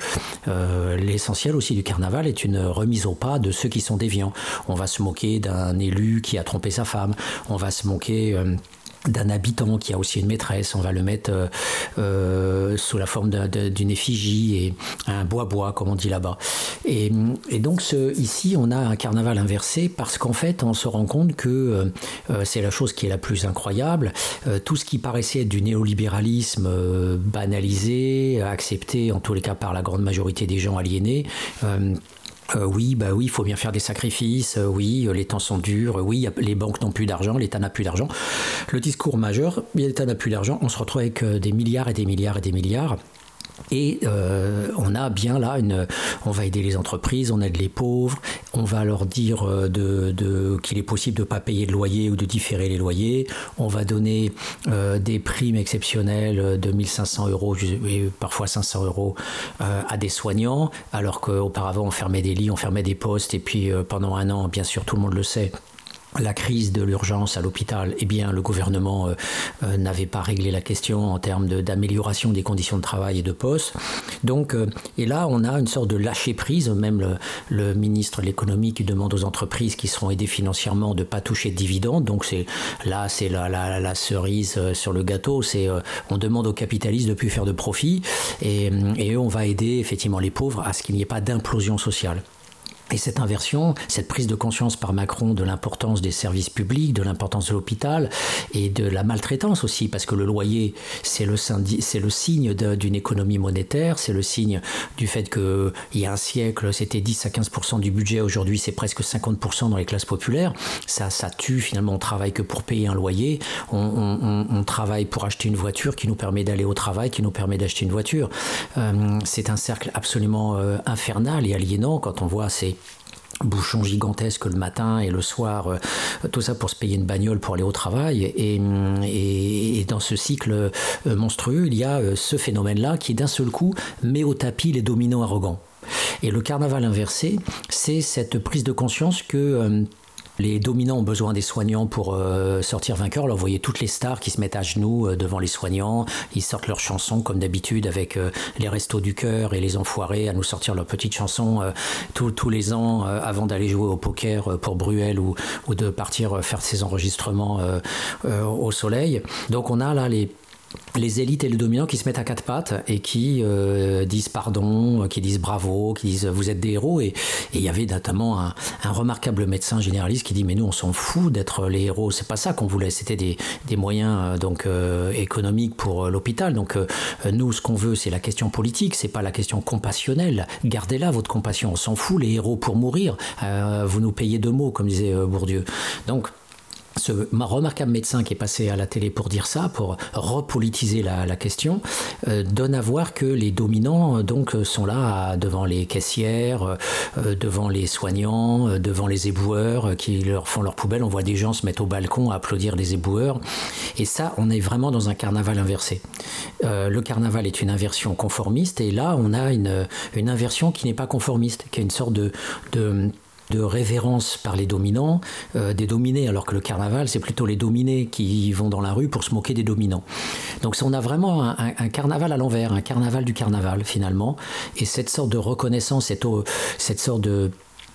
euh, l'essentiel aussi du carnaval est une remise au pas de ceux qui sont déviants. On va se moquer d'un élu qui a trompé sa femme, on va se moquer euh, d'un habitant qui a aussi une maîtresse, on va le mettre euh, euh, sous la forme d'une effigie et un bois-bois, comme on dit là-bas. Et, donc ici, on a un carnaval inversé parce qu'en fait, on se rend compte que euh, c'est la chose qui est la plus incroyable. tout ce qui paraissait être du néolibéralisme banalisé, accepté en tous les cas par la grande majorité des gens aliénés, euh, oui, bah oui, il faut bien faire des sacrifices. Euh, oui, euh, les temps sont durs. oui, les banques n'ont plus d'argent, l'État n'a plus d'argent. Le discours majeur, l'État n'a plus d'argent. On se retrouve avec des milliards et des milliards et des milliards. Et euh, on a bien là, une, on va aider les entreprises, on aide les pauvres, on va leur dire euh, de, qu'il est possible de ne pas payer le loyer ou de différer les loyers, on va donner euh, des primes exceptionnelles de 1500 euros, parfois 500 euros à des soignants, alors qu'auparavant on fermait des lits, on fermait des postes, et puis pendant un an, bien sûr tout le monde le sait, la crise de l'urgence à l'hôpital, eh bien, le gouvernement euh, euh, n'avait pas réglé la question en termes d'amélioration des conditions de travail et de poste. Donc, euh, et là, on a une sorte de lâcher prise. Même le, ministre de l'économie qui demande aux entreprises qui seront aidées financièrement de ne pas toucher de dividendes. Donc, c'est là, c'est la, la, cerise sur le gâteau. C'est on demande aux capitalistes de plus faire de profit et, et on va aider effectivement les pauvres à ce qu'il n'y ait pas d'implosion sociale. Et cette inversion, cette prise de conscience par Macron de l'importance des services publics, de l'importance de l'hôpital et de la maltraitance aussi, parce que le loyer, c'est le, le signe d'une économie monétaire, c'est le signe du fait qu'il y a un siècle, c'était 10 à 15% du budget, aujourd'hui c'est presque 50% dans les classes populaires. Ça, ça tue finalement, on travaille que pour payer un loyer, on, travaille pour acheter une voiture qui nous permet d'aller au travail, qui nous permet d'acheter une voiture. Euh, c'est un cercle absolument euh, infernal et aliénant quand on voit ces bouchons gigantesques le matin et le soir, euh, tout ça pour se payer une bagnole pour aller au travail. Et, et, dans ce cycle euh, monstrueux, il y a euh, ce phénomène-là qui d'un seul coup met au tapis les dominants arrogants. Et le carnaval inversé, c'est cette prise de conscience que les dominants ont besoin des soignants pour euh, sortir vainqueurs. Alors, vous voyez toutes les stars qui se mettent à genoux euh, devant les soignants. Ils sortent leurs chansons comme d'habitude avec euh, les restos du cœur et les enfoirés à nous sortir leurs petites chansons tous les ans avant d'aller jouer au poker pour Bruel ou, ou de partir faire ses enregistrements au soleil. Donc, on a là les les élites et le dominant qui se mettent à quatre pattes et qui euh, disent pardon, qui disent bravo, qui disent vous êtes des héros. Et il y avait notamment un, remarquable médecin généraliste qui dit mais nous on s'en fout d'être les héros, c'est pas ça qu'on voulait, c'était des, moyens euh, donc euh, économiques pour l'hôpital. Donc nous ce qu'on veut c'est la question politique, c'est pas la question compassionnelle. Gardez-la votre compassion, on s'en fout les héros pour mourir. vous nous payez deux mots comme disait Bourdieu. Donc ce remarquable médecin qui est passé à la télé pour dire ça, pour repolitiser la, question, euh, donne à voir que les dominants euh, donc sont là devant les caissières, euh, devant les soignants, devant les éboueurs qui leur font leur poubelle. On voit des gens se mettre au balcon à applaudir les éboueurs. Et ça, on est vraiment dans un carnaval inversé. le carnaval est une inversion conformiste, et là, on a une, inversion qui n'est pas conformiste, qui est une sorte de de révérence par les dominants, euh, des dominés, alors que le carnaval, c'est plutôt les dominés qui vont dans la rue pour se moquer des dominants. Donc on a vraiment un, carnaval à l'envers, un carnaval du carnaval finalement, et cette sorte de reconnaissance, cette, cette sorte de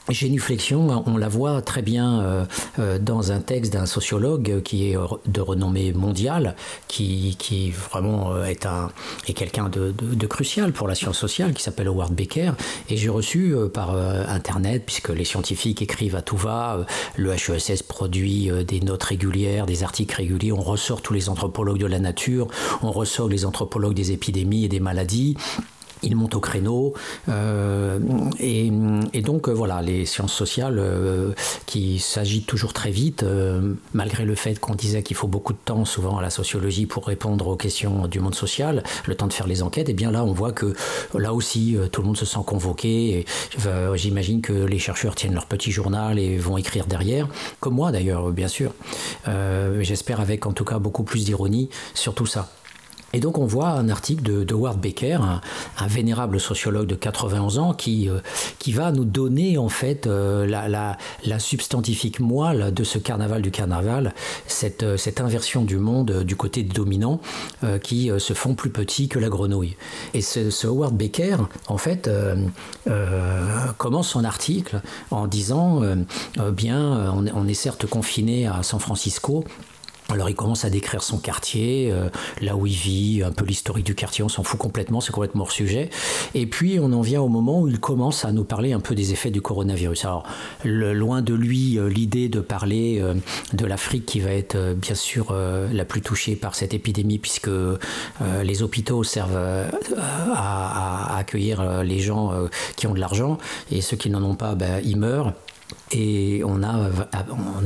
Génuflexion, on la voit très bien euh, euh, dans un texte d'un sociologue qui est de renommée mondiale, qui, qui vraiment euh, est, un, est quelqu'un de, crucial pour la science sociale, qui s'appelle Howard Becker. Et j'ai reçu par Internet, puisque les scientifiques écrivent à tout va, le HESS produit des notes régulières, des articles réguliers, on ressort tous les anthropologues de la nature, on ressort les anthropologues des épidémies et des maladies il monte au créneau euh, et, donc euh, voilà les sciences sociales euh, qui s'agitent toujours très vite malgré le fait qu'on disait qu'il faut beaucoup de temps souvent à la sociologie pour répondre aux questions du monde social le temps de faire les enquêtes et bien là on voit que là aussi tout le monde se sent convoqué j'imagine que les chercheurs tiennent leur petit journal et vont écrire derrière comme moi d'ailleurs bien sûr. J'espère avec en tout cas beaucoup plus d'ironie sur tout ça et donc on voit un article de, Howard Becker, un, vénérable sociologue de 91 ans, qui, euh, qui va nous donner en fait euh, la, substantifique moelle de ce carnaval du carnaval, cette, euh, inversion du monde du côté des dominants qui se font plus petits que la grenouille. Et ce, Howard Becker, en fait, commence son article en disant, bien, on est certes confiné à San Francisco, alors il commence à décrire son quartier, euh, là où il vit, un peu l'historique du quartier, on s'en fout complètement, c'est complètement hors sujet. Et puis on en vient au moment où il commence à nous parler un peu des effets du coronavirus. Alors loin de lui euh, l'idée de parler euh, de l'Afrique qui va être bien sûr la plus touchée par cette épidémie puisque les hôpitaux servent à, accueillir les gens qui ont de l'argent et ceux qui n'en ont pas, ben, ils meurent. Et on a,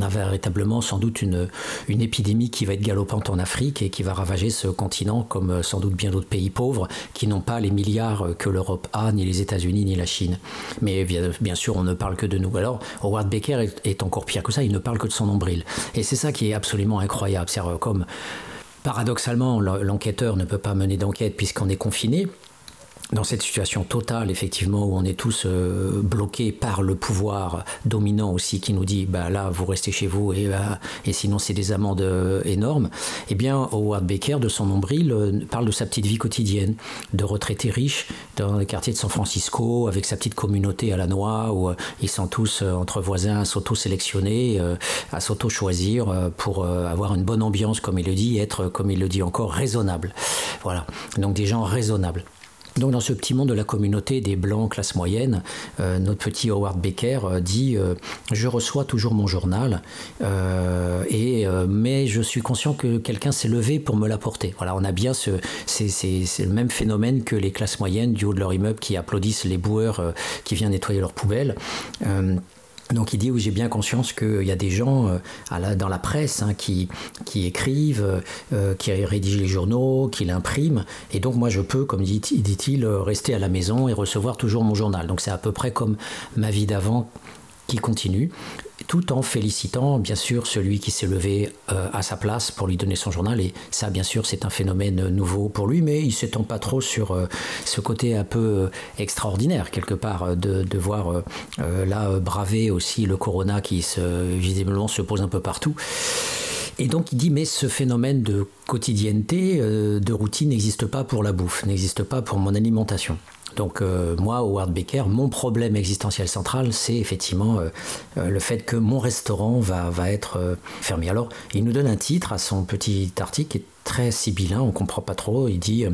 véritablement sans doute une, épidémie qui va être galopante en Afrique et qui va ravager ce continent comme euh, sans doute bien d'autres pays pauvres qui n'ont pas les milliards que l'Europe a, ni les États-Unis, ni la Chine. Mais bien, sûr, on ne parle que de nous. Alors, Howard Becker est, encore pire que ça, il ne parle que de son nombril. Et c'est ça qui est absolument incroyable. C'est comme paradoxalement, l'enquêteur ne peut pas mener d'enquête puisqu'on est confiné dans cette situation totale, effectivement, où on est tous euh, bloqués par le pouvoir dominant aussi, qui nous dit, bah là, vous restez chez vous et, bah, et sinon c'est des amendes euh, énormes, eh bien, Howard Baker, de son nombril, euh, parle de sa petite vie quotidienne, de retraité riche dans le quartier de San Francisco, avec sa petite communauté à la noix, où ils sont tous entre voisins à s'auto-sélectionner, à s'auto-choisir pour avoir une bonne ambiance, comme il le dit, et être, comme il le dit encore, raisonnable. Voilà, donc des gens raisonnables. Donc dans ce petit monde de la communauté des blancs classe moyenne, euh, notre petit Howard Becker euh, dit euh, je reçois toujours mon journal mais je suis conscient que quelqu'un s'est levé pour me l'apporter. Voilà, on a bien ce c'est le même phénomène que les classes moyennes du haut de leur immeuble qui applaudissent les boueurs qui viennent nettoyer leurs poubelles. Donc il dit, oui, j'ai bien conscience qu'il y a des gens euh, dans la presse hein, qui, écrivent, euh, qui rédigent les journaux, qui l'impriment, et donc moi je peux, comme dit-il, rester à la maison et recevoir toujours mon journal. Donc c'est à peu près comme ma vie d'avant qui continue tout en félicitant bien sûr celui qui s'est levé euh, à sa place pour lui donner son journal. Et ça, bien sûr, c'est un phénomène nouveau pour lui, mais il s'étend pas trop sur euh, ce côté un peu euh, extraordinaire, quelque part, de, de voir là braver aussi le corona qui se, visiblement se pose un peu partout. Et donc il dit mais ce phénomène de quotidienneté, de routine n'existe pas pour la bouffe, n'existe pas pour mon alimentation. Donc euh, moi, Howard Baker, mon problème existentiel central, c'est effectivement euh, euh, le fait que mon restaurant va, être fermé. Alors, il nous donne un titre à son petit article qui est très sibyllin, on ne comprend pas trop. Il dit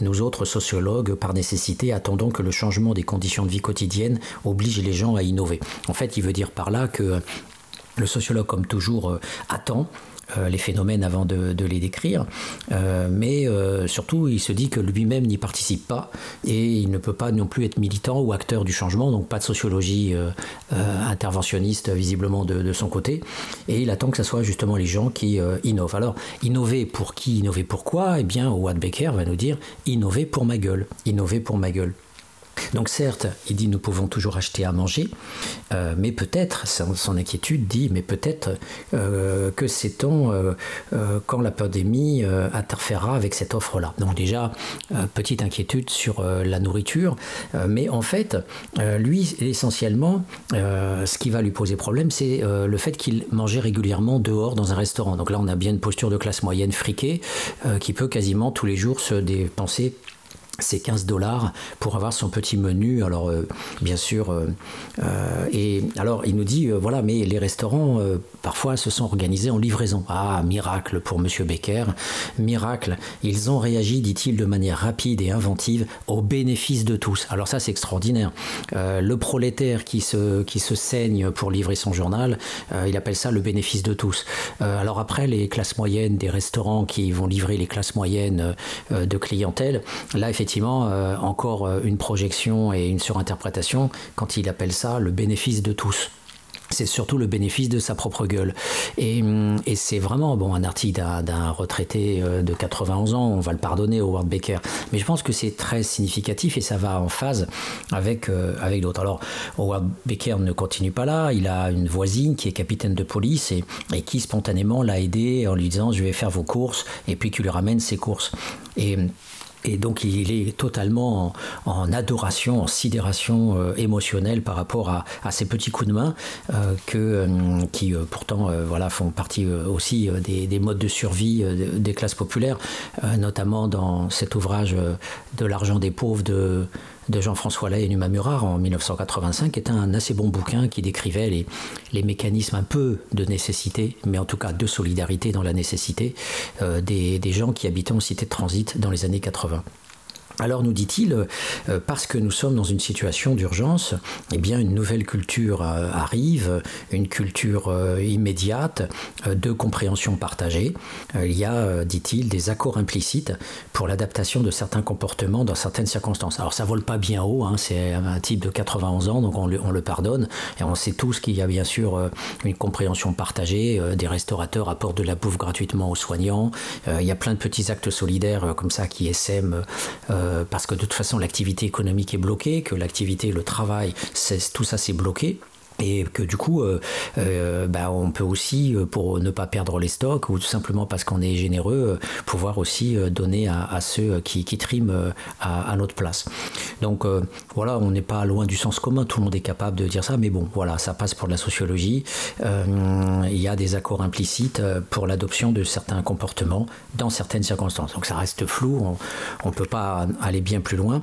Nous autres sociologues, par nécessité, attendons que le changement des conditions de vie quotidiennes oblige les gens à innover. En fait, il veut dire par là que le sociologue, comme toujours, attend les phénomènes avant de, les décrire, euh, mais euh, surtout il se dit que lui-même n'y participe pas et il ne peut pas non plus être militant ou acteur du changement, donc pas de sociologie interventionniste visiblement de, son côté, et il attend que ce soit justement les gens qui innovent. Alors, innover pour qui, innover pourquoi Eh bien, Howard Becker va nous dire innover pour ma gueule, innover pour ma gueule. Donc certes, il dit nous pouvons toujours acheter à manger, euh, mais peut-être, son, inquiétude dit, mais peut-être euh, que sait-on euh, quand la pandémie interférera avec cette offre-là. Donc déjà, petite inquiétude sur la nourriture, mais en fait, lui, essentiellement, ce qui va lui poser problème, c'est le fait qu'il mangeait régulièrement dehors dans un restaurant. Donc là, on a bien une posture de classe moyenne friquée qui peut quasiment tous les jours se dépenser c'est 15 dollars pour avoir son petit menu. Alors, euh, bien sûr, euh, euh, et alors il nous dit voilà, mais les restaurants parfois se sont organisés en livraison. Ah, miracle pour Monsieur Becker, miracle. Ils ont réagi, dit-il, de manière rapide et inventive au bénéfice de tous. Alors ça, c'est extraordinaire. le prolétaire qui se qui se saigne pour livrer son journal, il appelle ça le bénéfice de tous. alors après, les classes moyennes des restaurants qui vont livrer les classes moyennes de clientèle, là effectivement euh, encore euh, une projection et une surinterprétation quand il appelle ça le bénéfice de tous c'est surtout le bénéfice de sa propre gueule. Et, et c'est vraiment bon, un article d'un retraité euh, de 91 ans, on va le pardonner, Howard Baker. Mais je pense que c'est très significatif et ça va en phase avec, avec d'autres. Alors, Howard Baker ne continue pas là, il a une voisine qui est capitaine de police et, et qui spontanément l'a aidé en lui disant Je vais faire vos courses, et puis qui lui ramène ses courses. Et et donc il est totalement en, adoration, en sidération euh, émotionnelle par rapport à, ces petits coups de main euh, que, euh, qui pourtant voilà, font partie aussi des, modes de survie des classes populaires, notamment dans cet ouvrage de l'argent des pauvres de de Jean-François Lay et Numa Murard en 1985 est un assez bon bouquin qui décrivait les, mécanismes un peu de nécessité, mais en tout cas de solidarité dans la nécessité euh, des, des gens qui habitaient en cité de transit dans les années 80. Alors nous dit-il, euh, parce que nous sommes dans une situation d'urgence, eh bien une nouvelle culture euh, arrive, une culture euh, immédiate de compréhension partagée. Il y a, dit-il, des accords implicites pour l'adaptation de certains comportements dans certaines circonstances. Alors ça vole pas bien haut, hein, c'est un type de 91 ans, donc on le, on le, pardonne, et on sait tous qu'il y a bien sûr une compréhension partagée, des restaurateurs apportent de la bouffe gratuitement aux soignants, il y a plein de petits actes solidaires comme ça qui essaiment euh, parce que de toute façon l'activité économique est bloquée, que l'activité, le travail, tout ça c'est bloqué et que du coup, euh, euh, bah, on peut aussi, pour ne pas perdre les stocks, ou tout simplement parce qu'on est généreux, pouvoir aussi donner à, ceux qui, qui triment à, notre place. Donc voilà, on n'est pas loin du sens commun, tout le monde est capable de dire ça, mais bon, voilà, ça passe pour la sociologie. il y a des accords implicites pour l'adoption de certains comportements dans certaines circonstances. Donc ça reste flou, on ne peut pas aller bien plus loin.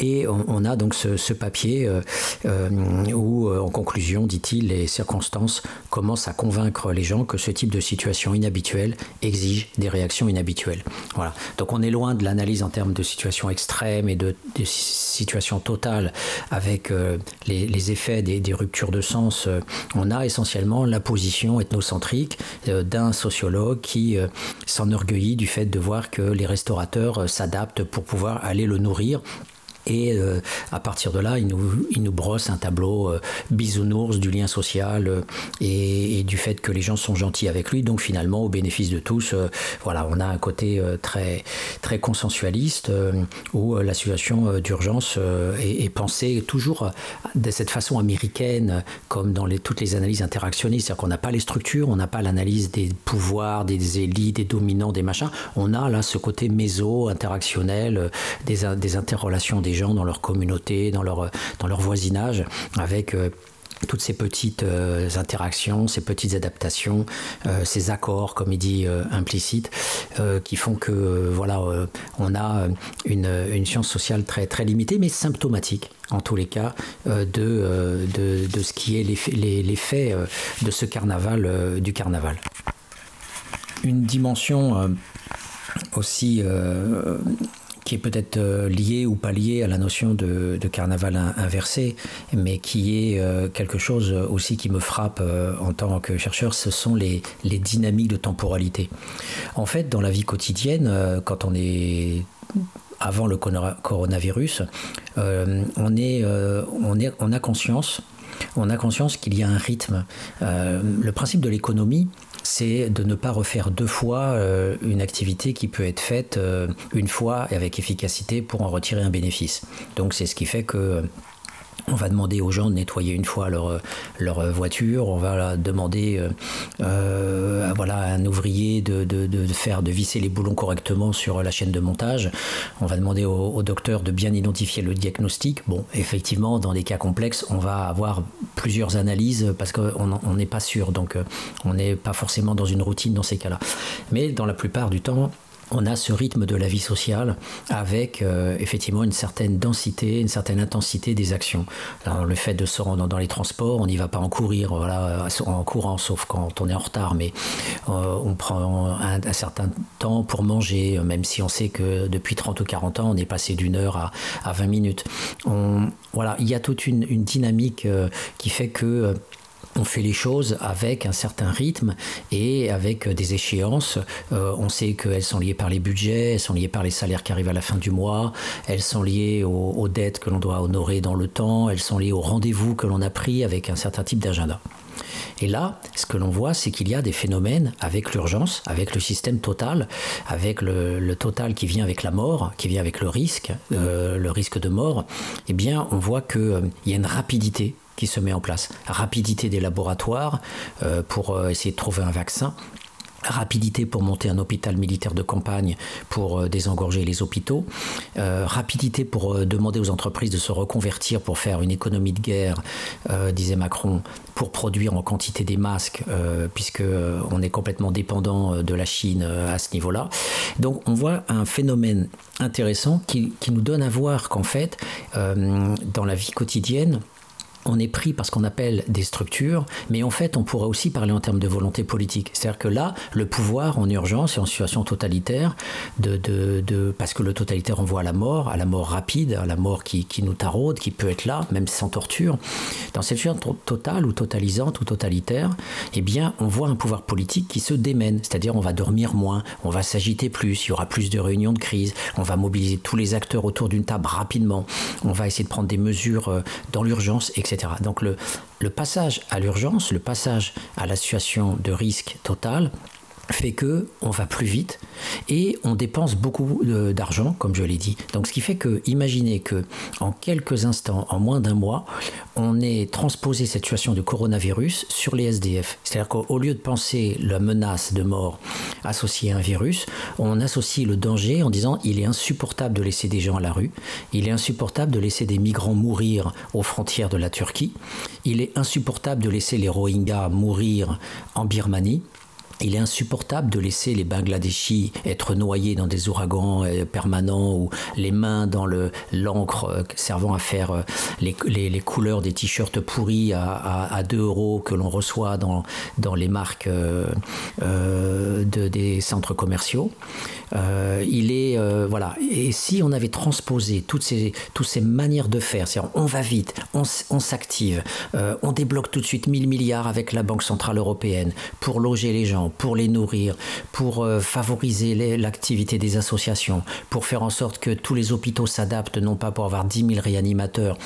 Et on, a donc ce, papier euh, euh, où, euh, en conclusion, dit-il, les circonstances commencent à convaincre les gens que ce type de situation inhabituelle exige des réactions inhabituelles. Voilà. Donc on est loin de l'analyse en termes de situation extrême et de, situation totale avec les, effets des, des, ruptures de sens. On a essentiellement la position ethnocentrique d'un sociologue qui s'enorgueillit du fait de voir que les restaurateurs s'adaptent pour pouvoir aller le nourrir et euh, à partir de là, il nous, il nous brosse un tableau euh, bisounours du lien social euh, et, du fait que les gens sont gentils avec lui. Donc finalement, au bénéfice de tous, voilà, on a un côté très, très consensualiste où la situation d'urgence est, pensée toujours de cette façon américaine, comme dans les, toutes les analyses interactionnistes. C'est-à-dire qu'on n'a pas les structures, on n'a pas l'analyse des pouvoirs, des élites, des dominants, des machins. On a là ce côté méso, interactionnel, des, des interrelations des gens dans leur communauté, dans leur, dans leur voisinage, avec euh, toutes ces petites euh, interactions, ces petites adaptations, euh, ces accords, comme il dit, implicites, qui font que voilà, on a une, une, science sociale très, très limitée, mais symptomatique, en tous les cas, de, de, de, ce qui est l'effet de ce carnaval, du carnaval. Une dimension aussi qui est peut-être euh, lié ou pas lié à la notion de, carnaval inversé, mais qui est euh, quelque chose aussi qui me frappe euh, en tant que chercheur, ce sont les, dynamiques de temporalité. En fait, dans la vie quotidienne, quand on est avant le coronavirus, on, est, on, a conscience conscience qu'il y a un rythme. le principe de l'économie, c'est de ne pas refaire deux fois une activité qui peut être faite une fois et avec efficacité pour en retirer un bénéfice. Donc c'est ce qui fait que on va demander aux gens de nettoyer une fois leur, voiture, on va demander euh, euh, voilà, à un ouvrier de, faire, de visser les boulons correctement sur la chaîne de montage, on va demander au, docteur de bien identifier le diagnostic. Bon, effectivement, dans des cas complexes, on va avoir plusieurs analyses parce qu'on n'est pas sûr, donc euh, on n'est pas forcément dans une routine dans ces cas-là. Mais dans la plupart du temps, on a ce rythme de la vie sociale avec euh, effectivement une certaine densité, une certaine intensité des actions. Le fait de se rendre dans les transports, on n'y va pas en courir, voilà, en courant, sauf quand on est en retard, mais euh, on prend un, certain temps pour manger, même si on sait que depuis 30 ou 40 ans, on est passé d'une heure à, à, 20 minutes. Voilà, il y a toute une, dynamique euh, qui fait que on fait les choses avec un certain rythme et avec des échéances. Euh, on sait qu'elles sont liées par les budgets, elles sont liées par les salaires qui arrivent à la fin du mois, elles sont liées aux, dettes que l'on doit honorer dans le temps, elles sont liées aux rendez-vous que l'on a pris avec un certain type d'agenda. Et là, ce que l'on voit, c'est qu'il y a des phénomènes avec l'urgence, avec le système total, avec le, total qui vient avec la mort, qui vient avec le risque, euh, le risque de mort. Eh bien, on voit qu'il euh, y a une rapidité qui se met en place. Rapidité des laboratoires euh, pour euh, essayer de trouver un vaccin rapidité pour monter un hôpital militaire de campagne pour euh, désengorger les hôpitaux, rapidité pour demander aux entreprises de se reconvertir pour faire une économie de guerre, disait Macron, pour produire en quantité des masques, puisque on est complètement dépendant de la Chine à ce niveau-là. Donc on voit un phénomène intéressant qui, qui nous donne à voir qu'en fait, dans la vie quotidienne, on est pris par ce qu'on appelle des structures, mais en fait, on pourrait aussi parler en termes de volonté politique. C'est-à-dire que là, le pouvoir en urgence et en situation totalitaire, parce que le totalitaire envoie à la mort, à la mort rapide, à la mort qui, qui nous taraude, qui peut être là, même sans torture. Dans cette situation totale ou totalisante ou totalitaire, eh bien, on voit un pouvoir politique qui se démène. C'est-à-dire, on va dormir moins, on va s'agiter plus, il y aura plus de réunions de crise, on va mobiliser tous les acteurs autour d'une table rapidement, on va essayer de prendre des mesures euh, dans l'urgence, etc. Donc le, le passage à l'urgence, le passage à la situation de risque total, fait que on va plus vite et on dépense beaucoup d'argent, comme je l'ai dit. Donc, ce qui fait que, imaginez que en quelques instants, en moins d'un mois, on ait transposé cette situation de coronavirus sur les SDF. C'est-à-dire qu'au lieu de penser la menace de mort associée à un virus, on associe le danger en disant il est insupportable de laisser des gens à la rue, il est insupportable de laisser des migrants mourir aux frontières de la Turquie, il est insupportable de laisser les Rohingyas mourir en Birmanie. Il est insupportable de laisser les Bangladeshis être noyés dans des ouragans euh, permanents ou les mains dans l'encre euh, servant à faire euh, les, couleurs des t-shirts pourris à, à, 2 euros que l'on reçoit dans, les marques de, des centres commerciaux. il est voilà et si on avait transposé toutes ces toutes ces manières de faire, c'est-à-dire on va vite, on, on s'active, on débloque tout de suite 1000 milliards avec la Banque centrale européenne pour loger les gens pour les nourrir, pour euh, favoriser l'activité des associations, pour faire en sorte que tous les hôpitaux s'adaptent, non pas pour avoir 10 000 réanimateurs,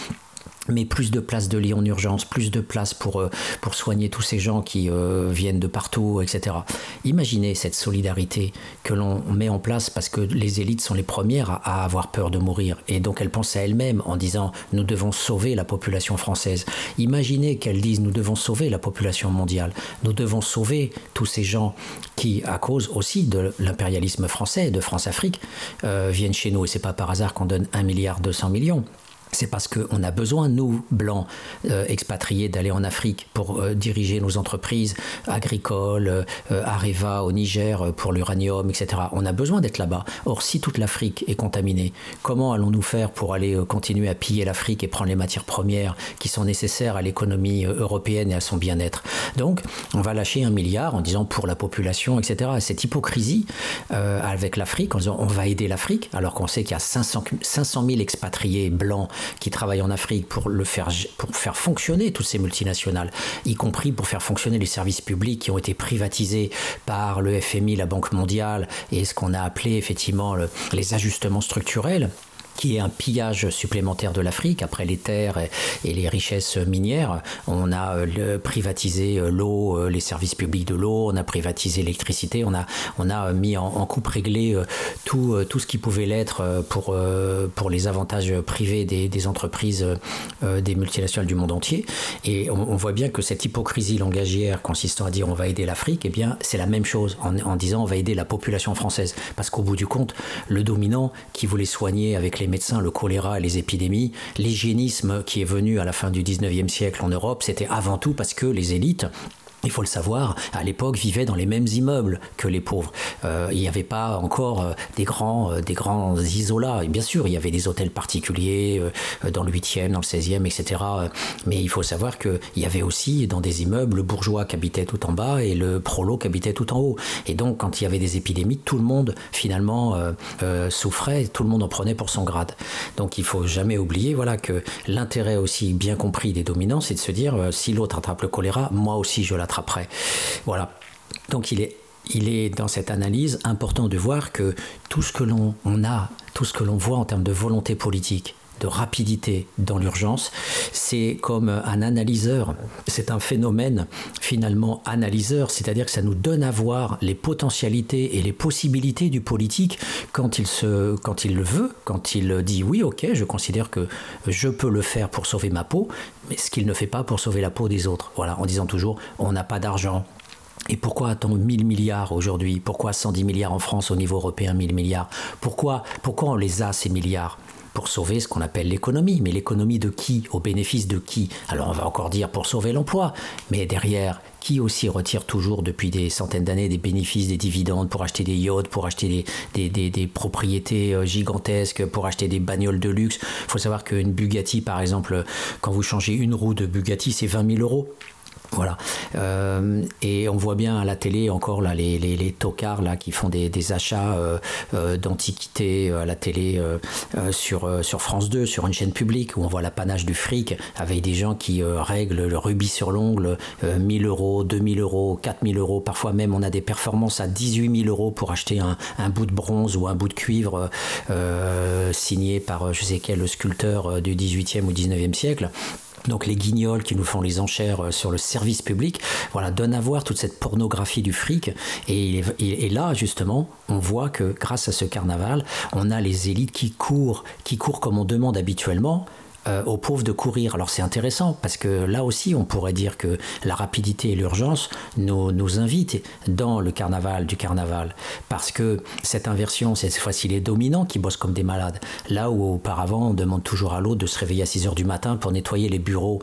mais plus de places de lit en urgence, plus de places pour, euh, pour soigner tous ces gens qui euh, viennent de partout, etc. Imaginez cette solidarité que l'on met en place parce que les élites sont les premières à, avoir peur de mourir et donc elles pensent à elles-mêmes en disant nous devons sauver la population française. Imaginez qu'elles disent nous devons sauver la population mondiale, nous devons sauver tous ces gens qui, à cause aussi de l'impérialisme français, de France-Afrique, euh, viennent chez nous et c'est pas par hasard qu'on donne 1 milliard 200 millions c'est parce qu'on a besoin, nous, blancs, euh, expatriés, d'aller en Afrique pour euh, diriger nos entreprises agricoles, euh, Areva au Niger pour l'uranium, etc. On a besoin d'être là-bas. Or, si toute l'Afrique est contaminée, comment allons-nous faire pour aller continuer à piller l'Afrique et prendre les matières premières qui sont nécessaires à l'économie européenne et à son bien-être? Donc, on va lâcher un milliard en disant pour la population, etc. Cette hypocrisie avec l'Afrique, en disant on va aider l'Afrique, alors qu'on sait qu'il y a 500, 500 000 expatriés blancs qui travaillent en Afrique pour, le faire, pour faire fonctionner toutes ces multinationales, y compris pour faire fonctionner les services publics qui ont été privatisés par le FMI, la Banque mondiale et ce qu'on a appelé effectivement les ajustements structurels qui est un pillage supplémentaire de l'Afrique après les terres et, les richesses minières. On a euh, privatisé euh, l'eau, euh, les services publics de l'eau, on a privatisé l'électricité, on a, on a mis en, coupe réglée tout, tout ce qui pouvait l'être pour, pour les avantages privés des, entreprises des multinationales du monde entier. Et on, voit bien que cette hypocrisie langagière consistant à dire on va aider l'Afrique, eh c'est la même chose en disant on va aider la population française. Parce qu'au bout du compte, le dominant qui voulait soigner avec les les médecins, le choléra et les épidémies, l'hygiénisme qui est venu à la fin du 19e siècle en Europe, c'était avant tout parce que les élites il faut le savoir, à l'époque vivaient dans les mêmes immeubles que les pauvres. Euh, il n'y avait pas encore euh, des grands, euh, des grands isolats. Et bien sûr, il y avait des hôtels particuliers dans le 8e, dans le 16e, etc. Mais il faut savoir qu'il y avait aussi dans des immeubles le bourgeois qui habitait tout en bas et le prolo qui habitait tout en haut. Et donc, quand il y avait des épidémies, tout le monde finalement souffrait, tout le monde en prenait pour son grade. Donc, il faut jamais oublier, voilà, que l'intérêt aussi bien compris des dominants, c'est de se dire si l'autre attrape le choléra, moi aussi je l'attrape après. Voilà. Donc il est, il est dans cette analyse important de voir que tout ce que l'on a, tout ce que l'on voit en termes de volonté politique, de rapidité dans l'urgence, c'est comme un analyseur, c'est un phénomène finalement analyseur, c'est-à-dire que ça nous donne à voir les potentialités et les possibilités du politique quand il, se, quand il le veut, quand il dit oui, ok, je considère que je peux le faire pour sauver ma peau, mais ce qu'il ne fait pas pour sauver la peau des autres. Voilà, en disant toujours on n'a pas d'argent, et pourquoi a-t-on 1000 milliards aujourd'hui? Pourquoi 110 milliards en France au niveau européen 1000 milliards? Pourquoi, pourquoi on les a ces milliards? Pour sauver ce qu'on appelle l'économie. Mais l'économie de qui Au bénéfice de qui? Alors on va encore dire pour sauver l'emploi. Mais derrière, qui aussi retire toujours depuis des centaines d'années des bénéfices, des dividendes pour acheter des yachts, pour acheter des, propriétés euh, gigantesques, pour acheter des bagnoles de luxe? Il faut savoir qu'une Bugatti, par exemple, quand vous changez une roue de Bugatti, c'est 20 000 euros. Voilà. Euh, et on voit bien à la télé encore là, les, tocards là, qui font des, achats euh, euh d'antiquités à la télé sur, France 2, sur une chaîne publique, où on voit l'apanage du fric avec des gens qui règlent le rubis sur l'ongle, 1000 euros, 2000 euros, 4000 euros. Parfois même, on a des performances à 18 000 euros pour acheter un, un bout de bronze ou un bout de cuivre signé par je sais quel sculpteur du 18e ou 19e siècle donc les guignols qui nous font les enchères euh, sur le service public, voilà, donnent à voir toute cette pornographie du fric. Et, là, justement, on voit que grâce à ce carnaval, on a les élites qui courent, qui courent comme on demande habituellement, aux pauvres de courir. Alors c'est intéressant parce que là aussi on pourrait dire que la rapidité et l'urgence nous, nous invitent dans le carnaval du carnaval parce que cette inversion, cette fois-ci les dominants qui bossent comme des malades. Là où auparavant on demande toujours à l'autre de se réveiller à 6 heures du matin pour nettoyer les bureaux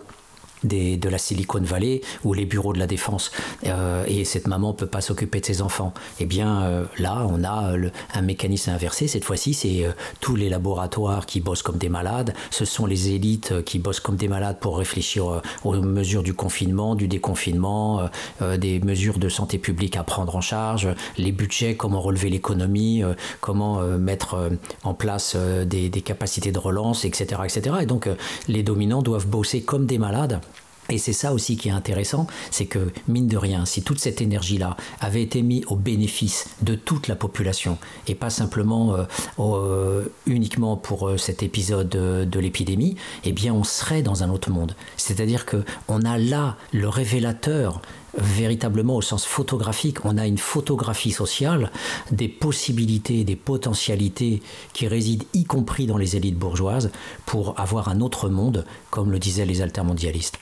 de la Silicon Valley ou les bureaux de la défense euh, et cette maman peut pas s'occuper de ses enfants. Eh bien euh, là, on a un mécanisme inversé. Cette fois-ci, c'est euh, tous les laboratoires qui bossent comme des malades. Ce sont les élites qui bossent comme des malades pour réfléchir aux mesures du confinement, du déconfinement, des mesures de santé publique à prendre en charge, les budgets, comment relever l'économie, comment mettre en place des, des, capacités de relance, etc., etc. Et donc les dominants doivent bosser comme des malades et c'est ça aussi qui est intéressant, c'est que, mine de rien, si toute cette énergie-là avait été mise au bénéfice de toute la population, et pas simplement euh, euh, uniquement pour euh, cet épisode de, l'épidémie, eh bien on serait dans un autre monde. C'est-à-dire qu'on a là le révélateur véritablement au sens photographique. On a une photographie sociale des possibilités, des potentialités qui résident y compris dans les élites bourgeoises pour avoir un autre monde, comme le disaient les altermondialistes.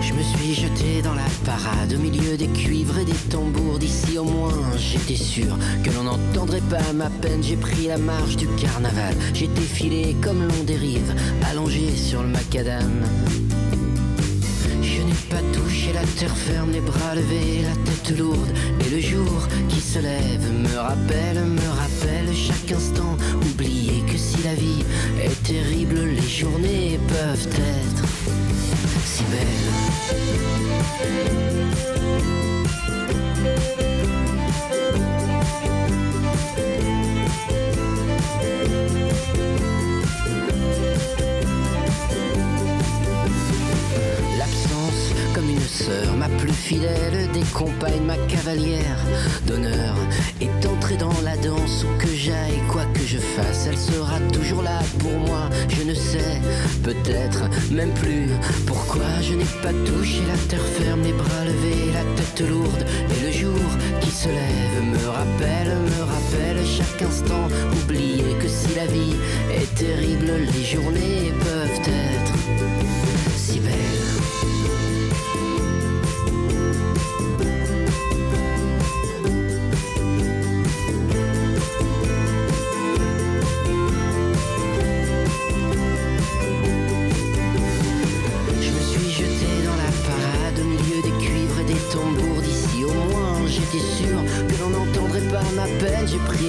Je me suis jeté dans la parade au milieu des cuivres et des tambours. D'ici au moins, j'étais sûr que l'on n'entendrait pas ma peine. J'ai pris la marche du carnaval. J'ai défilé comme l'on dérive, allongé sur le macadam pas touché la terre ferme, les bras levés, la tête lourde. Et le jour qui se lève me rappelle, me rappelle chaque instant. Oublier si la vie est terrible, les journées peuvent être si belles. Fidèle, des compagnes, ma cavalière d'honneur est entrée dans la danse où que j'aille, quoi que je fasse, elle sera toujours là pour moi. Je ne sais, peut-être même plus pourquoi je n'ai pas touché la terre ferme, les bras levés, la tête lourde et le jour qui se lève me rappelle, me rappelle chaque instant. Oublier que si la vie est terrible, les journées peuvent être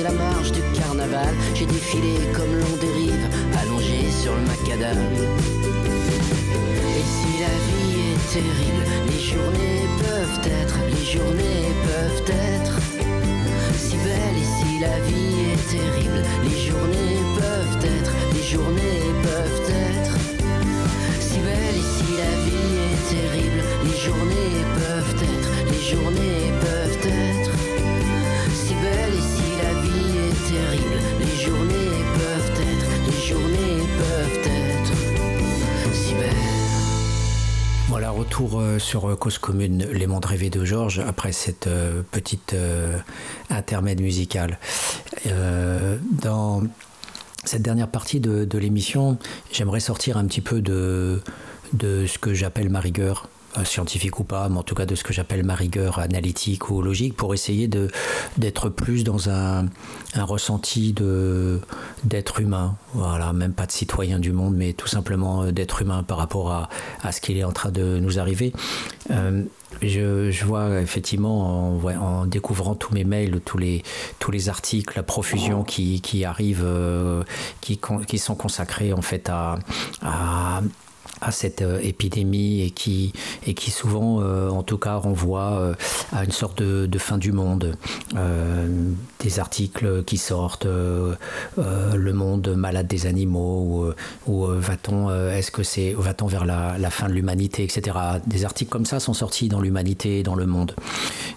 la marche du carnaval. J'ai défilé comme l'on dérive allongé sur le macadam. Et si la vie est terrible les journées peuvent être les journées peuvent être si belles. Et si la vie est terrible les journées peuvent être les journées peuvent être si belle et si la vie est terrible, les journées peuvent être, les journées euh, sur euh, Cause Commune, Les Mondes Rêvés de Georges, après cette euh, petite intermède musicale. Dans cette dernière partie de, l'émission, j'aimerais sortir un petit peu de, ce que j'appelle ma rigueur scientifique ou pas, mais en tout cas de ce que j'appelle ma rigueur analytique ou logique, pour essayer d'être plus dans un, un ressenti d'être humain. Voilà, même pas de citoyen du monde, mais tout simplement euh, d'être humain par rapport à, à ce qu'il est en train de nous arriver. Euh, je, je vois effectivement en, découvrant tous mes mails, tous les, tous les articles, la profusion qui, qui arrive, euh, qui, qui sont consacrés en fait à, à, à cette euh, épidémie et qui, et qui souvent, euh, en tout cas, renvoie euh, à une sorte de, fin du monde. Des articles qui sortent, le monde malade des animaux, ou, va-t-on, est-ce va-t-on vers la, fin de l'humanité, etc. Des articles comme ça sont sortis dans l'humanité et dans le monde.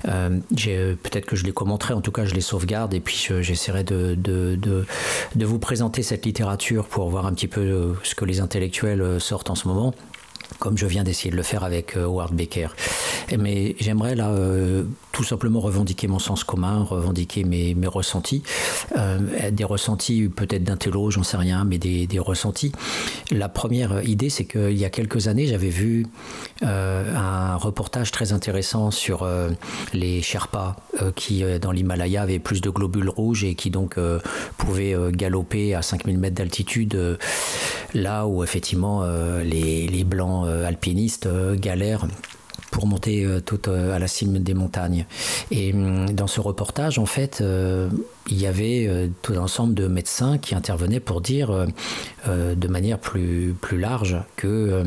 Peut-être que je les commenterai, en tout cas, je les sauvegarde et puis je- j'essaierai de, de, de, vous présenter cette littérature pour voir un petit peu ce que les intellectuels sortent en ce moment moment comme je viens d'essayer de le faire avec euh, Howard Becker. Et Mais j'aimerais là euh, tout simplement revendiquer mon sens commun, revendiquer mes, ressentis, Euh, des ressentis peut-être d'intello, j'en sais rien, mais des, ressentis. La première idée, c'est qu'il y a quelques années, j'avais vu euh, un reportage très intéressant sur les Sherpas qui, dans l'Himalaya, avaient plus de globules rouges et qui donc pouvaient galoper à 5000 mètres d'altitude, là où effectivement les blancs euh, alpinistes euh, galèrent pour monter euh, tout à la cime des montagnes. Et hum, dans ce reportage, en fait, il y avait tout un ensemble de médecins qui intervenaient pour dire de manière plus, plus large que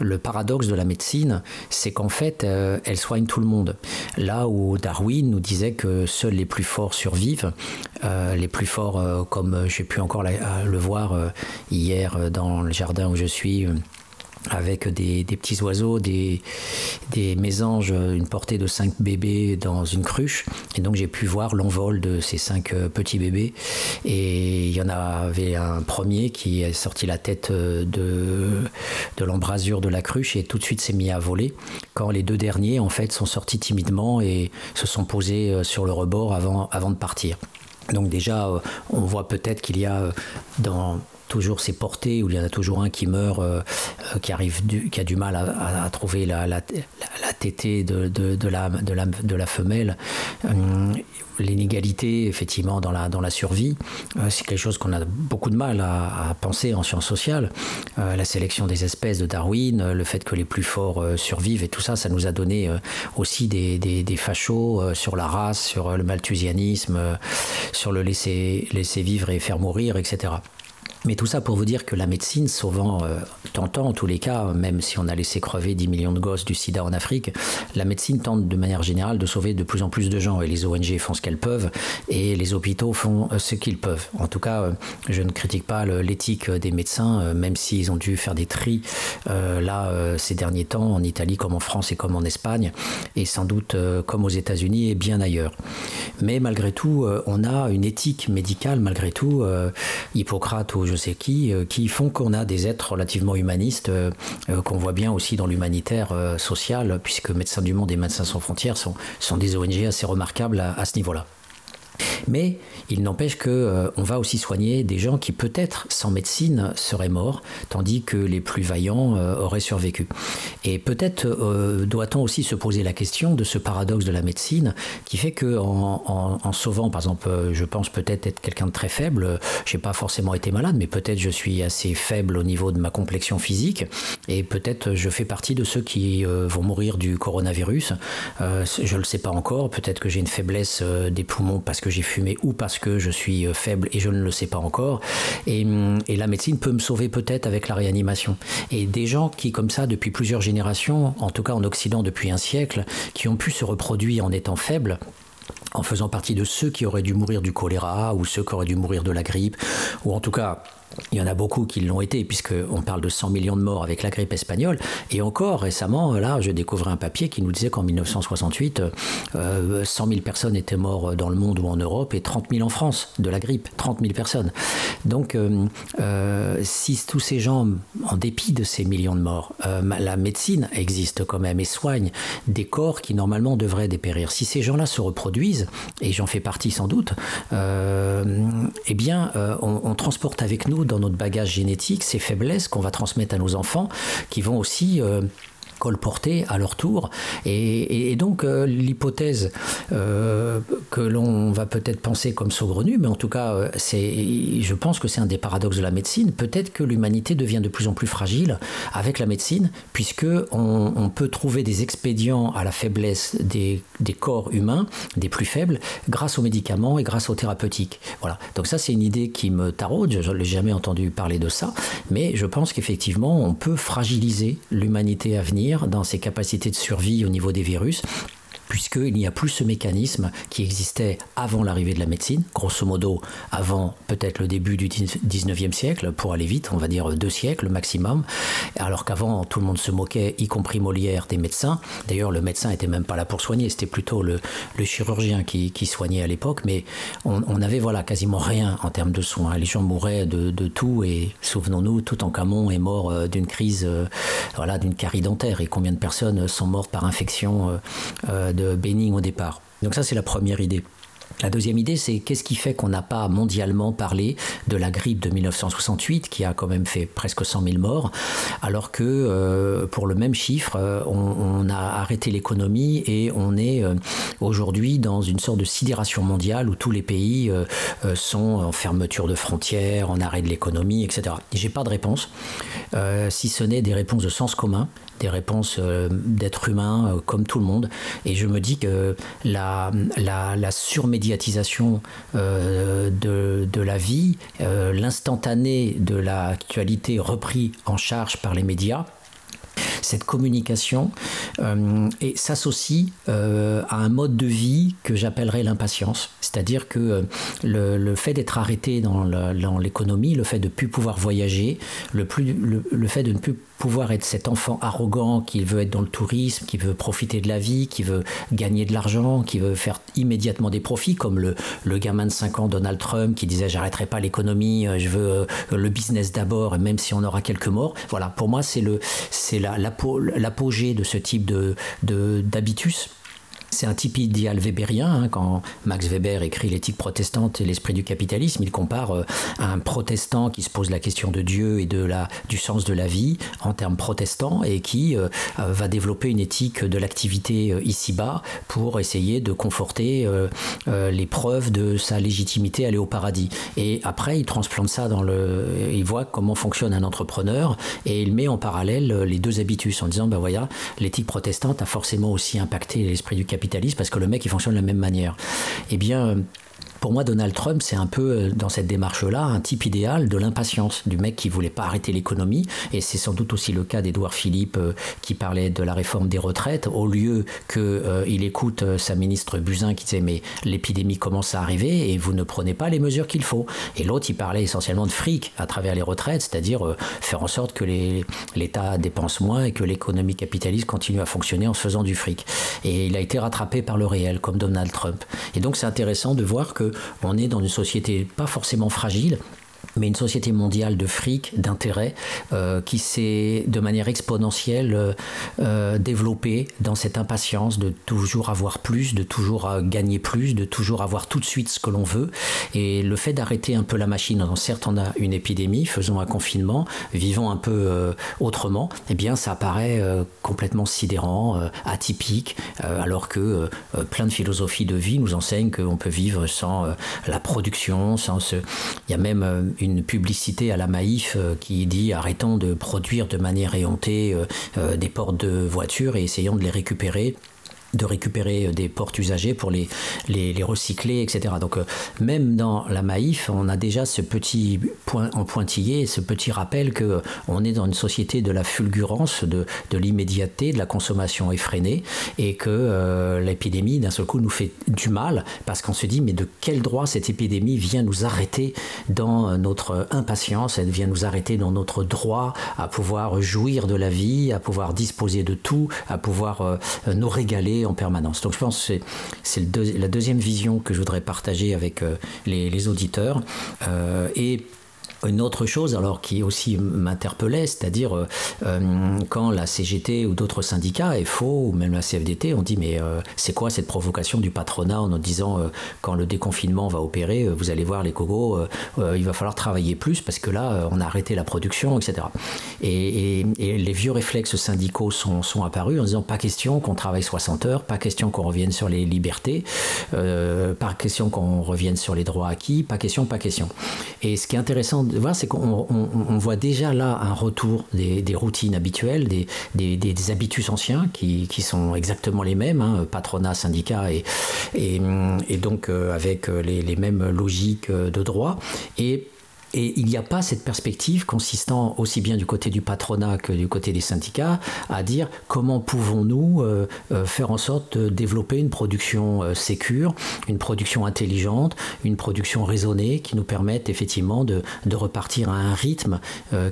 le paradoxe de la médecine, c'est qu'en fait, elle soigne tout le monde. Là où Darwin nous disait que seuls les plus forts survivent, les plus forts, comme j'ai pu encore le voir hier dans le jardin où je suis, avec des, petits oiseaux, des, des mésanges, une portée de cinq bébés dans une cruche. Et donc j'ai pu voir l'envol de ces cinq euh, petits bébés. Et il y en avait un premier qui a sorti la tête euh, de, de l'embrasure de la cruche et tout de suite s'est mis à voler. Quand les deux derniers, en fait, sont sortis timidement et se sont posés euh, sur le rebord avant, avant de partir. Donc déjà, euh, on voit peut-être qu'il y a euh, dans toujours ces portées où il y en a toujours un qui meurt, euh, euh, qui arrive, qui a du mal à, trouver la, la, la- tétée de, de, de la, de, la, de la femelle. Hum, L'inégalité, effectivement, dans la, dans la survie, euh, c'est quelque chose qu'on a beaucoup de mal à, penser en sciences sociales. Euh, la sélection des espèces de Darwin, euh, le fait que les plus forts euh, survivent et tout ça, ça nous a donné euh, aussi des, des, des fachos euh, sur la race, sur euh, le malthusianisme, euh, sur le laisser, laisser vivre et faire mourir, etc. Mais tout ça pour vous dire que la médecine, souvent euh, tentant en tous les cas, même si on a laissé crever 10 millions de gosses du sida en Afrique, la médecine tente de manière générale de sauver de plus en plus de gens et les ONG font ce qu'elles peuvent et les hôpitaux font euh, ce qu'ils peuvent. En tout cas, euh, je ne critique pas l'éthique des médecins, même s'ils ont dû faire des tris là ces derniers temps en Italie comme en France et comme en Espagne et sans doute comme aux États-Unis et bien ailleurs. Mais malgré tout, on a une éthique médicale malgré tout. Hippocrate ou je sais qui, euh, qui font qu'on a des êtres relativement humanistes, euh, euh, qu'on voit bien aussi dans l'humanitaire social, puisque Médecins du Monde et Médecins sans frontières sont, sont des ONG assez remarquables à ce niveau-là. Mais il n'empêche qu'on euh, va aussi soigner des gens qui peut-être sans médecine seraient morts, tandis que les plus vaillants euh, auraient survécu. Et peut-être euh, doit-on aussi se poser la question de ce paradoxe de la médecine qui fait que en, sauvant, par exemple, je pense peut-être être quelqu'un de très faible, j'ai pas forcément été malade, mais peut-être je suis assez faible au niveau de ma complexion physique, et peut-être je fais partie de ceux qui vont mourir du coronavirus. je ne le sais pas encore, peut-être que j'ai une faiblesse des poumons parce que j'ai fumé ou parce que je suis euh, faible et je ne le sais pas encore. Hum, et, la médecine peut me sauver peut-être avec la réanimation. Et des gens qui, comme ça, depuis plusieurs générations, en tout cas en Occident depuis un siècle, qui ont pu se reproduire en étant faibles, en faisant partie de ceux qui auraient dû mourir du choléra ou ceux qui auraient dû mourir de la grippe, ou en tout cas il y en a beaucoup qui l'ont été, puisqu'on parle de 100 millions de morts avec la grippe espagnole. Et encore récemment, là, je découvrais un papier qui nous disait qu'en 1968, 100 000 personnes étaient mortes dans le monde ou en Europe et 30 000 en France de la grippe. 30 000 personnes. Donc, euh, euh, si tous ces gens, en dépit de ces millions de morts, euh, la médecine existe quand même et soigne des corps qui normalement devraient dépérir. Si ces gens-là se reproduisent, et j'en fais partie sans doute, eh bien, on, on transporte avec nous dans notre bagage génétique ces faiblesses qu'on va transmettre à nos enfants, qui vont aussi colporter à leur tour. Et, donc euh, l'hypothèse euh, que l'on va peut-être penser comme saugrenue, mais en tout cas, euh, je pense que c'est un des paradoxes de la médecine. Peut-être que l'humanité devient de plus en plus fragile avec la médecine, puisque on, peut trouver des expédients à la faiblesse des, des, corps humains, des plus faibles, grâce aux médicaments et grâce aux thérapeutiques. Voilà. Donc ça, c'est une idée qui me taraude. Je n'ai jamais entendu parler de ça, mais je pense qu'effectivement, on peut fragiliser l'humanité à venir dans ses capacités de survie au niveau des virus puisqu'il n'y a plus ce mécanisme qui existait avant l'arrivée de la médecine, grosso modo avant peut-être le début du 19e siècle, pour aller vite, on va dire deux siècles maximum, alors qu'avant tout le monde se moquait, y compris Molière, des médecins. D'ailleurs, le médecin n'était même pas là pour soigner, c'était plutôt le, chirurgien qui, soignait à l'époque, mais on n'avait voilà, quasiment rien en termes de soins. Les gens mouraient de, tout, et souvenons-nous, tout en Camon est mort euh, d'une crise, euh, voilà, d'une carie dentaire, et combien de personnes sont mortes par infection euh, de bénigne au départ. Donc ça, c'est la première idée. La deuxième idée, c'est qu'est-ce qui fait qu'on n'a pas mondialement parlé de la grippe de 1968, qui a quand même fait presque 100 000 morts, alors que euh, pour le même chiffre, euh, on, a arrêté l'économie et on est euh, aujourd'hui dans une sorte de sidération mondiale où tous les pays sont en fermeture de frontières, en arrêt de l'économie, etc. J'ai pas de réponse, si ce n'est des réponses de sens commun des réponses euh, d'êtres humains euh, comme tout le monde. Et je me dis que la, surmédiatisation euh, de, la vie, l'instantané de l'actualité repris en charge par les médias, cette communication et s'associe à un mode de vie que j'appellerais l'impatience. C'est-à-dire que le, fait d'être arrêté dans l'économie, le fait de ne plus pouvoir voyager, le, le fait de ne plus pouvoir être cet enfant arrogant qui veut être dans le tourisme, qui veut profiter de la vie, qui veut gagner de l'argent, qui veut faire immédiatement des profits, comme le, le gamin de 5 ans Donald Trump qui disait j'arrêterai pas l'économie, euh, je veux euh, le business d'abord, même si on aura quelques morts. Voilà, pour moi c'est le l'apogée de ce type de d'habitus. C'est un type idéal weberien. Hein, quand Max Weber écrit l'éthique protestante et l'esprit du capitalisme, il compare euh, un protestant qui se pose la question de Dieu et de la, du sens de la vie en termes protestants et qui euh, euh, va développer une éthique de l'activité ici-bas pour essayer de conforter les preuves de sa légitimité à aller au paradis. Et après, il transplante ça dans le. Il voit comment fonctionne un entrepreneur et il met en parallèle les deux habitus en disant ben voilà, l'éthique protestante a forcément aussi impacté l'esprit du capitalisme parce que le mec il fonctionne de la même manière. Eh bien pour moi, Donald Trump, c'est un peu euh, dans cette démarche-là un type idéal de l'impatience, du mec qui voulait pas arrêter l'économie. Et c'est sans doute aussi le cas d'Edouard Philippe euh, qui parlait de la réforme des retraites. Au lieu qu'il euh, écoute sa ministre Buzyn qui disait mais l'épidémie commence à arriver et vous ne prenez pas les mesures qu'il faut. Et l'autre, il parlait essentiellement de fric à travers les retraites, c'est-à-dire faire en sorte que l'État dépense moins et que l'économie capitaliste continue à fonctionner en se faisant du fric. Et il a été rattrapé par le réel, comme Donald Trump. Et donc c'est intéressant de voir que on est dans une société pas forcément fragile, mais une société mondiale de fric, d'intérêt, euh, qui s'est de manière exponentielle euh, euh, développée dans cette impatience de toujours avoir plus, de toujours gagner plus, de toujours avoir tout de suite ce que l'on veut. Et le fait d'arrêter un peu la machine, certes on a une épidémie, faisons un confinement, vivons un peu autrement, eh bien ça apparaît complètement sidérant, atypique, alors que plein de philosophies de vie nous enseignent qu'on peut vivre sans la production, sans ce... Il y a même une publicité à la Maïf euh, qui dit arrêtons de produire de manière éhontée euh, euh, des portes de voitures et essayons de les récupérer de récupérer des portes usagées pour les, les, recycler, etc. Donc même dans la Maïf, on a déjà ce petit point en pointillé, ce petit rappel que on est dans une société de la fulgurance, de, de l'immédiateté, de la consommation effrénée, et que l'épidémie d'un seul coup nous fait du mal parce qu'on se dit mais de quel droit cette épidémie vient nous arrêter dans notre impatience, elle vient nous arrêter dans notre droit à pouvoir jouir de la vie, à pouvoir disposer de tout, à pouvoir nous régaler en permanence. Donc je pense que c'est la deuxième vision que je voudrais partager avec euh, les, auditeurs. Euh, et une autre chose, alors qui aussi m'interpellait, c'est-à-dire euh, euh, quand la CGT ou d'autres syndicats, FO ou même la CFDT, ont dit mais euh, c'est quoi cette provocation du patronat en nous disant quand le déconfinement va opérer, vous allez voir les cogos, il va falloir travailler plus parce que là on a arrêté la production, etc. Et, les vieux réflexes syndicaux sont, sont, apparus en disant pas question qu'on travaille 60 heures, pas question qu'on revienne sur les libertés, pas question qu'on revienne sur les droits acquis, pas question, pas question. Et ce qui est intéressant c'est qu'on voit déjà là un retour des, routines habituelles, des, des, habitus anciens qui, sont exactement les mêmes, hein, patronat, syndicat, et, et, donc euh, avec les, les, mêmes logiques de droit. Et et il n'y a pas cette perspective consistant aussi bien du côté du patronat que du côté des syndicats à dire comment pouvons-nous euh, euh, faire en sorte de développer une production euh, sécure, une production intelligente, une production raisonnée qui nous permette effectivement de, de repartir à un rythme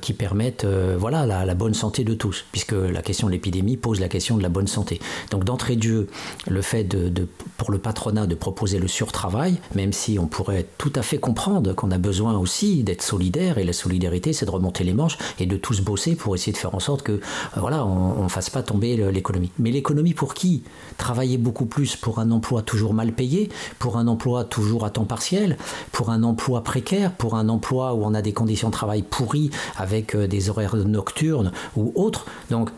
qui permette voilà, la, bonne santé de tous, puisque la question de l'épidémie pose la question de la bonne santé. Donc d'entrée de jeu, le fait de, de, pour le patronat de proposer le surtravail, même si on pourrait tout à fait comprendre qu'on a besoin aussi d'être solidaire et la solidarité c'est de remonter les manches et de tous bosser pour essayer de faire en sorte que euh, voilà on ne fasse pas tomber l'économie. Mais l'économie pour qui? Travailler beaucoup plus pour un emploi toujours mal payé, pour un emploi toujours à temps partiel, pour un emploi précaire, pour un emploi où on a des conditions de travail pourries avec euh, des horaires nocturnes ou autres. Donc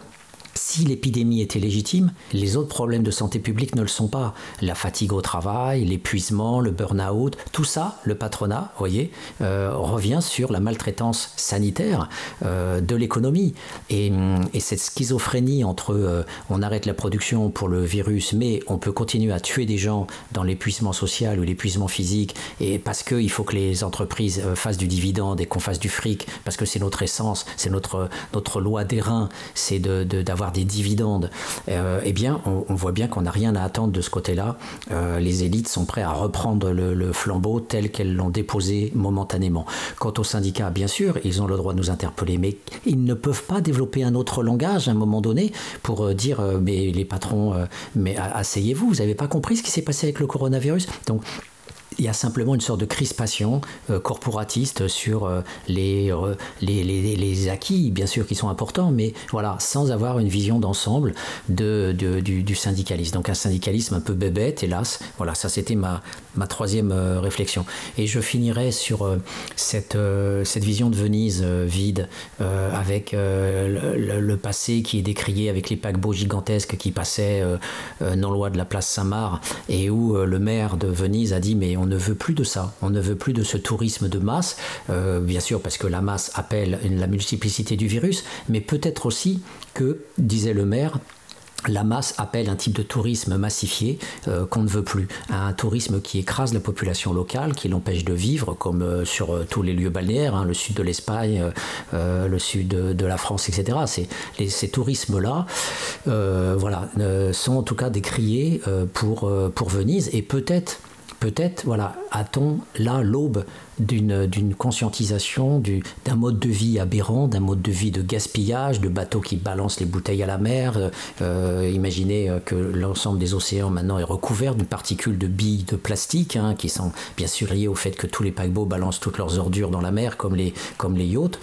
si l'épidémie était légitime, les autres problèmes de santé publique ne le sont pas. La fatigue au travail, l'épuisement, le burn-out, tout ça, le patronat, voyez, euh, revient sur la maltraitance sanitaire euh, de l'économie. Et, cette schizophrénie entre euh, on arrête la production pour le virus, mais on peut continuer à tuer des gens dans l'épuisement social ou l'épuisement physique, et parce qu'il faut que les entreprises fassent du dividende et qu'on fasse du fric, parce que c'est notre essence, c'est notre, notre loi des reins, c'est d'avoir des dividendes, euh, eh bien, on, voit bien qu'on n'a rien à attendre de ce côté-là. Euh, les élites sont prêts à reprendre le, flambeau tel qu'elles l'ont déposé momentanément. Quant aux syndicats, bien sûr, ils ont le droit de nous interpeller, mais ils ne peuvent pas développer un autre langage à un moment donné pour euh, dire, mais les patrons, mais asseyez-vous, vous n'avez pas compris ce qui s'est passé avec le coronavirus? Donc, il y a simplement une sorte de crispation euh, corporatiste sur euh, les, les, les, acquis, bien sûr, qui sont importants, mais voilà, sans avoir une vision d'ensemble de, du, syndicalisme. Donc un syndicalisme un peu bébête, hélas. Voilà, ça c'était ma, ma troisième euh, réflexion. Et je finirai sur cette, cette vision de Venise vide, avec le, le, passé qui est décrié, avec les paquebots gigantesques qui passaient non loin de la place Saint-Marc, et où le maire de Venise a dit, mais on on ne veut plus de ça. On ne veut plus de ce tourisme de masse, euh, bien sûr parce que la masse appelle la multiplicité du virus, mais peut-être aussi que, disait le maire, la masse appelle un type de tourisme massifié euh, qu'on ne veut plus. Un tourisme qui écrase la population locale, qui l'empêche de vivre, comme euh, sur tous les lieux balnéaires, hein, le sud de l'Espagne, le sud de, la France, etc. ces tourismes-là voilà, sont en tout cas décriés pour, pour Venise et peut-être peut-être voilà, a-t-on là l'aube d'une conscientisation d'un mode de vie aberrant, d'un mode de vie de gaspillage, de bateaux qui balancent les bouteilles à la mer. Euh, imaginez euh, que l'ensemble des océans maintenant est recouvert d'une particule de billes de plastique hein, qui sont bien sûr liées au fait que tous les paquebots balancent toutes leurs ordures dans la mer comme les, comme les yachts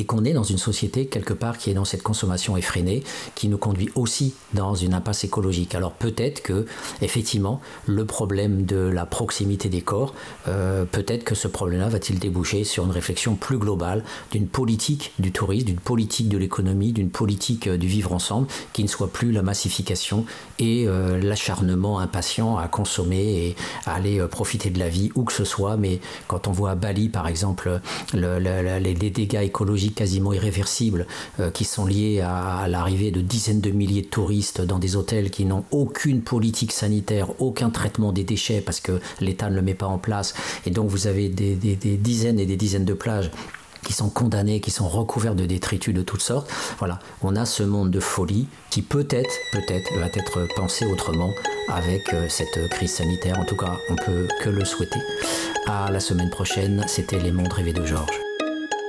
et qu'on est dans une société quelque part qui est dans cette consommation effrénée, qui nous conduit aussi dans une impasse écologique. Alors peut-être que effectivement le problème de la proximité des corps, euh, peut-être que ce problème-là va-t-il déboucher sur une réflexion plus globale d'une politique du tourisme, d'une politique de l'économie, d'une politique euh, du vivre ensemble, qui ne soit plus la massification et euh, l'acharnement impatient à consommer et à aller profiter de la vie où que ce soit. Mais quand on voit à Bali par exemple les dégâts écologiques quasiment irréversibles euh, qui sont liés à, l'arrivée de dizaines de milliers de touristes dans des hôtels qui n'ont aucune politique sanitaire, aucun traitement des déchets parce que l'État ne le met pas en place. Et donc vous avez des, dizaines et des dizaines de plages qui sont condamnées, qui sont recouvertes de détritus de toutes sortes. Voilà, on a ce monde de folie qui peut-être, peut-être, va être pensé autrement avec euh, cette crise sanitaire. En tout cas, on peut que le souhaiter. À la semaine prochaine, c'était Les Mondes rêvés de Georges.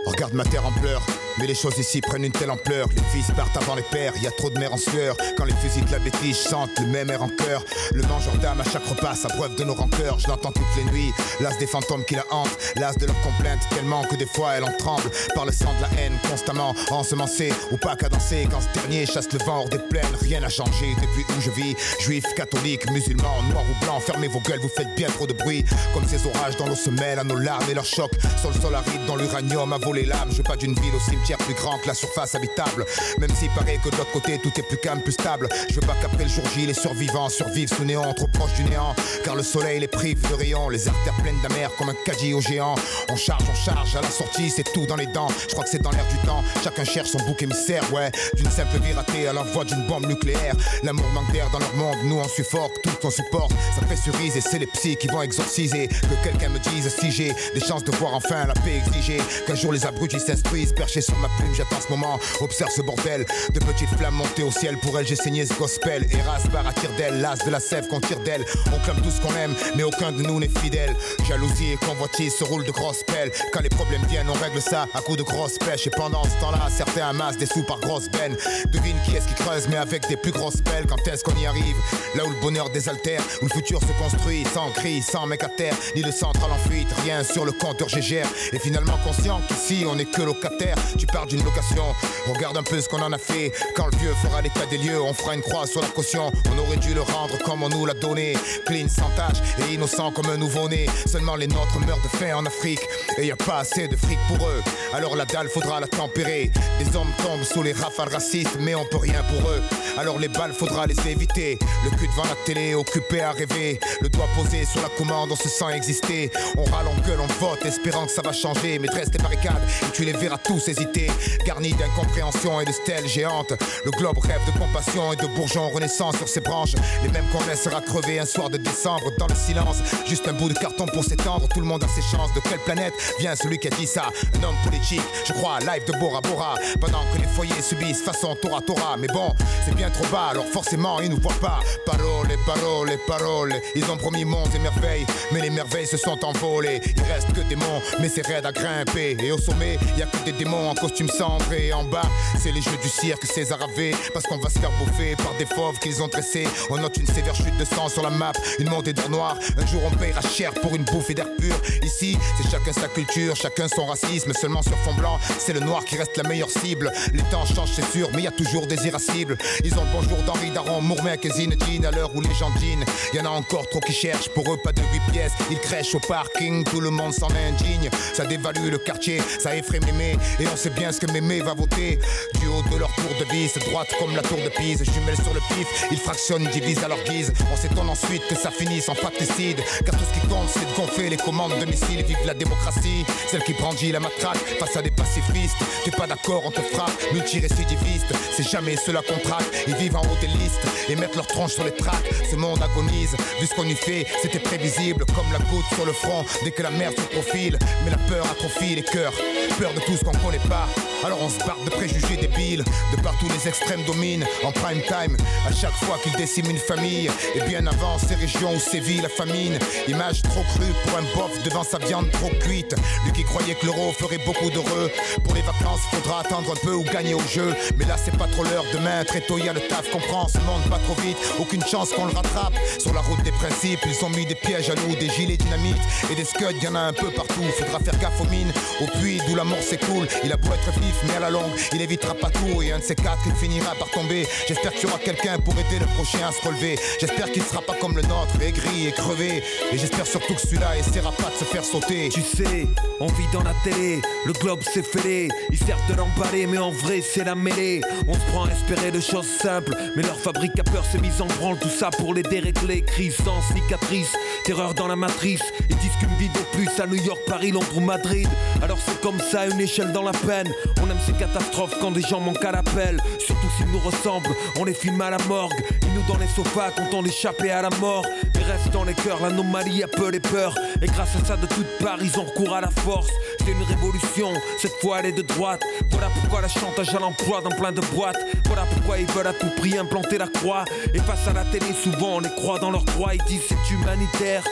Regarde ma terre en pleurs mais les choses ici prennent une telle ampleur. Les fils partent avant les pères, y a trop de mères en sueur. Quand les fusils de la bêtise chantent le même air en cœur. Le mangeur d'âme à chaque repas s'abreuve de nos rancœurs. Je l'entends toutes les nuits, l'as des fantômes qui la hantent. L'as de leurs complaintes tellement que des fois elle en tremble. Par le sang de la haine constamment ensemencé ou pas danser. Quand ce dernier chasse le vent hors des plaines, rien n'a changé depuis où je vis. Juifs, catholiques, musulmans, noirs ou blancs, fermez vos gueules, vous faites bien trop de bruit. Comme ces orages dans l'eau se mêlent à nos larmes et leurs chocs. Le sol aride, dans l'uranium, à voler l'âme. Je pas d'une ville aussi plus grand que la surface habitable. Même s'il paraît que de l'autre côté tout est plus calme, plus stable. Je veux pas qu'après le jour J, les survivants survivent sous néant, trop proche du néant. Car le soleil les prive de rayons, les artères pleines d'amer comme un caddie au géant. On charge, on charge, à la sortie, c'est tout dans les dents. Je crois que c'est dans l'air du temps. Chacun cherche son bouc émissaire, ouais. D'une simple vie ratée à la voix d'une bombe nucléaire. L'amour manque dans leur monde, nous on suffoque, tout on supporte. Ça fait cerise et c'est les psys qui vont exorciser. Que quelqu'un me dise si j'ai des chances de voir enfin la paix exiger. Qu'un jour les abrutis s'instruisent, perchés sur ma plume, j'attends ce moment. Observe ce bordel de petites flammes montées au ciel. Pour elle, j'ai saigné ce gospel. Eras, barre à tire d'elle, l'as de la sève qu'on tire d'elle. On clame tout ce qu'on aime, mais aucun de nous n'est fidèle. Jalousie et convoitise se roulent de grosses pelles. Quand les problèmes viennent, on règle ça à coups de grosses pêches. Et pendant ce temps-là, certains amassent des sous par grosses peines. Devine qui est-ce qui creuse, mais avec des plus grosses pelles. Quand est-ce qu'on y arrive? Là où le bonheur désaltère, où le futur se construit sans cri, sans mec à terre, ni de centrale en fuite, rien sur le compteur GGR. Et finalement conscient qu'ici on est que locataire. Tu parles d'une location, regarde un peu ce qu'on en a fait. Quand le vieux fera l'état des lieux, on fera une croix sur la caution. On aurait dû le rendre comme on nous l'a donné. Clean, sans tâche et innocent comme un nouveau-né. Seulement les nôtres meurent de faim en Afrique. Et y a pas assez de fric pour eux. Alors la dalle faudra la tempérer. Des hommes tombent sous les rafales racistes, mais on peut rien pour eux. Alors les balles faudra les éviter. Le cul devant la télé, occupé à rêver. Le doigt posé sur la commande, on se sent exister. On râle, on gueule, on vote, espérant que ça va changer. Mais dresse tes barricades et tu les verras tous hésiter. Garnis d'incompréhension et de stèles géantes. Le globe rêve de compassion et de bourgeons renaissance sur ses branches. Les mêmes qu'on laissera crever un soir de décembre dans le silence. Juste un bout de carton pour s'étendre. Tout le monde a ses chances. De quelle planète vient celui qui a dit ça? Un homme politique, je crois, live de Bora Bora. Pendant que les foyers subissent façon Tora Tora. Mais bon, c'est bien trop bas, alors forcément ils nous voient pas. Parole, parole, parole. Ils ont promis monts et merveilles, mais les merveilles se sont envolées. Il reste que des monts, mais c'est raide à grimper. Et au sommet, y a que des démons en costume cendré. Et en bas, c'est les jeux du cirque César avait. Parce qu'on va se faire bouffer par des fauves qu'ils ont dressés. On note une sévère chute de sang sur la map, une montée d'or noir. Un jour on payera cher pour une bouffée d'air pur. Ici, c'est chacun sa culture, chacun son racisme. Seulement sur fond blanc, c'est le noir qui reste la meilleure cible. Les temps changent, c'est sûr, mais y a toujours des irascibles. Ils ont le bonjour d'Henri Daron, Mourmec et Zinedine à l'heure où les gens dînent. Y en a encore trop qui cherchent, pour eux pas de 8 pièces. Ils crèchent au parking, tout le monde s'en indigne. Ça dévalue le quartier, Ça effraie mémé, et on sait bien ce que mémé va voter. Du haut de leur tour de vis, droite comme la tour de Pise. Jumelle sur le pif, ils fractionnent, divisent à leur guise. On s'étonne ensuite que ça finisse en fratricide. Car tout ce qui compte, c'est de gonfler les commandes de missiles. Vive la démocratie, celle qui brandit la matraque face à des pacifistes. T'es pas d'accord, on te frappe, multirécidiviste. C'est jamais cela qu'on traque. Ils vivent en haut des listes et mettent leur tronche sur les tracks. Ce monde agonise, vu ce qu'on y fait, c'était prévisible. Comme la goutte sur le front dès que la merde se profile. Mais la peur atrophie les cœurs, peur de tout ce qu'on connaît pas. Alors on se barre de préjugés débiles, de partout les extrêmes dominent en prime time. À chaque fois qu'ils déciment une famille, et bien avant ces régions où sévit la famine. Image trop crue pour un bof devant sa viande trop cuite. Lui qui croyait que l'euro ferait beaucoup d'heureux. Pour les vacances, faudra attendre un peu ou gagner au jeu. Mais là c'est pas trop l'heure, demain très tôt y a le taf. Comprends ce monde pas trop vite, aucune chance qu'on le rattrape. Sur la route des principes, ils ont mis des pièges à nous, des gilets dynamites et des scuds, y en a un peu partout. Faudra faire gaffe aux mines, au puits d'où la mort s'écoule. Il a beau être vif, mais à la longue, il évitera pas tout. Et un de ces quatre, il finira par tomber. J'espère qu'il y aura quelqu'un pour aider le prochain à se relever. J'espère qu'il sera pas comme le nôtre, aigri et crevé. Et j'espère surtout que celui-là essaiera pas de se faire sauter. Tu sais, on vit dans la télé, le globe s'est fêlé. Ils servent de l'emballer, mais en vrai, c'est la mêlée. On se prend à espérer de choses simples, mais leur fabrique à peur s'est mise en branle. Tout ça pour les dérégler. Crise sans cicatrice, terreur dans la matrice. Ils disent qu'une vie de plus à New York, Paris, Londres ou Madrid. Alors c'est comme ça, une échelle dans la peine. On aime ces catastrophes quand des gens manquent à l'appel. Surtout s'ils nous ressemblent, on les filme à la morgue. Ils nous dans les sofas, content d'échapper à la mort. Mais reste dans les cœurs, l'anomalie a peu les peurs. Et grâce à ça, de toutes parts, ils ont recours à la force. C'est une révolution, cette fois elle est de droite. Voilà pourquoi la chantage à l'emploi dans plein de boîtes. Voilà pourquoi ils veulent à tout prix implanter la croix. Et face à la télé, souvent on les croit dans leurs droits. Ils disent c'est humanitaire.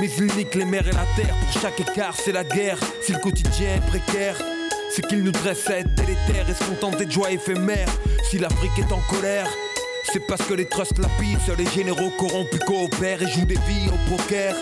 Mais ils niquent les mers et la terre. Pour chaque écart, c'est la guerre. Si le quotidien est précaire, c'est qu'ils nous dressent à être délétères et se contenter de joie éphémère. Si l'Afrique est en colère, c'est parce que les trusts la pissent, les généraux corrompus coopèrent et jouent des vies au poker.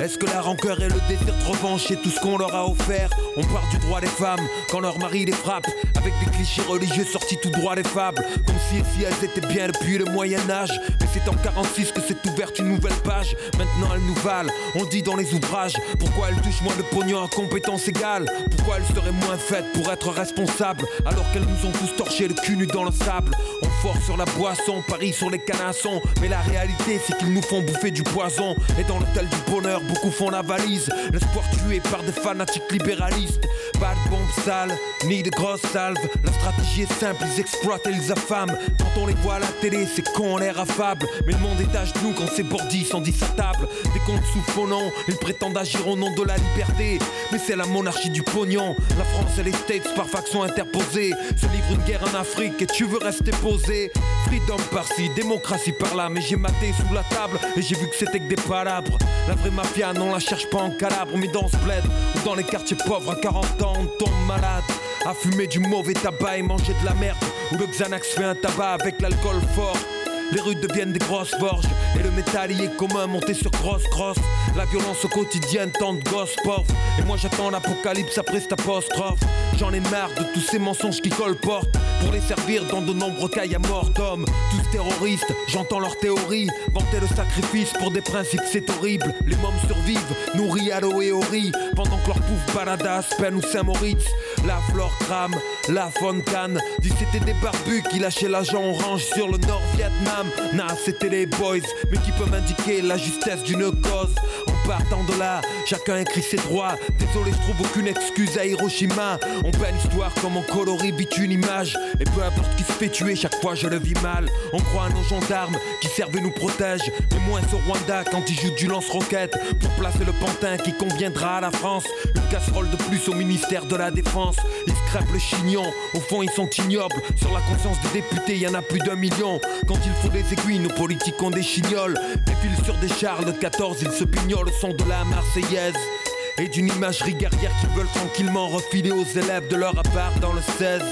Est-ce que la rancœur et le désir de revanche est tout ce qu'on leur a offert? On part du droit des femmes quand leur mari les frappe Avec des clichés religieux sortis tout droit des fables Comme si et si elles étaient bien depuis le Moyen-Âge Mais c'est en 46 que s'est ouverte une nouvelle page Maintenant elles nous valent, on dit dans les ouvrages Pourquoi elles touchent moins de pognon à compétences égales Pourquoi elles seraient moins faites pour être responsables Alors qu'elles nous ont tous torché le cul nu dans le sable On force sur la boisson, parie sur les canassons Mais la réalité c'est qu'ils nous font bouffer du poison Et dans l'hôtel du bonheur beaucoup font la valise. L'espoir tué par des fanatiques libéralistes. Pas de bombes sales, ni de grosses salves. La stratégie est simple, ils exploitent et ils affament. Quand on les voit à la télé, c'est con, l'air affable. Mais le monde est à genoux quand ces bordis sont dits à table. Des comptes nom, ils prétendent agir au nom de la liberté. Mais c'est la monarchie du pognon. La France et les States par faction interposée se livrent une guerre en Afrique et tu veux rester posé. Freedom par-ci, démocratie par-là. Mais j'ai maté sous la table et j'ai vu que c'était que des palabres. La vraie mafia, non, la cherche pas en calabre, mais dans ce bled ou dans les quartiers pauvres à 40 ans, on tombe malade. À fumer du mauvais tabac et manger de la merde. Où le Xanax fait un tabac avec l'alcool fort. Les rues deviennent des grosses forges. Et le métal y est commun monté sur grosse crosse. La violence au quotidien tant de gosses pauvres. Et moi j'attends l'apocalypse après cette apostrophe. J'en ai marre de tous ces mensonges qui colportent. Pour les servir dans de nombreux cas à mort d'hommes. Tous terroristes, j'entends leurs théories Vanter le sacrifice pour des principes c'est horrible. Les mômes survivent, nourris à l'eau et au riz. Pendant que leur pouf balade à Aspen ou Saint-Maurice La flore crame, la faune canne Dis c'était des barbus qui lâchaient l'agent orange sur le Nord-Vietnam Nah, c'était les boys, mais qui peuvent indiquer la justesse d'une cause. En partant de là, chacun écrit ses droits. Désolé, je trouve aucune excuse à Hiroshima. On peint l'histoire comme on colorie vite une image. Et peu importe qui se fait tuer, chaque fois je le vis mal. On croit à nos gendarmes qui servent et nous protègent. Mais moins au Rwanda quand ils jouent du lance-roquette. Pour placer le pantin qui conviendra à la France. Une casserole de plus au ministère de la Défense. Ils se crêpent le chignon, au fond ils sont ignobles. Sur la conscience des députés, y en a plus d'un million. Quand il faut des aiguilles, nos politiques ont des chignoles. Défilent sur des chars de 14, ils se pignolent au son de la Marseillaise. Et d'une imagerie guerrière qui veulent tranquillement refiler aux élèves de leur appart dans le 16.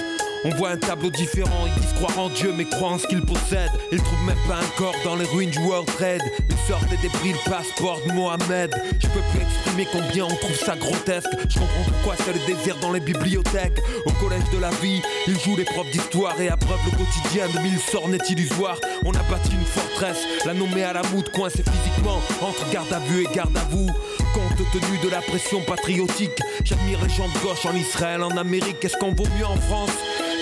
On voit un tableau différent, ils disent croire en Dieu mais croient en ce qu'ils possèdent. Ils trouvent même pas un corps dans les ruines du World Trade. Ils sortent des débris, le passeport de Mohamed. Je peux plus exprimer combien on trouve ça grotesque. Je comprends pourquoi c'est le désir dans les bibliothèques. Au collège de la vie, ils jouent les profs d'histoire et abreuvent le quotidien de mille sorts net illusoires. On a bâti une forteresse, la nommée à la moute, coincée physiquement entre garde à vue et garde à vous. compte tenu de la pression patriotique. J'admire les gens de gauche en Israël, en Amérique. Est-ce qu'on vaut mieux en France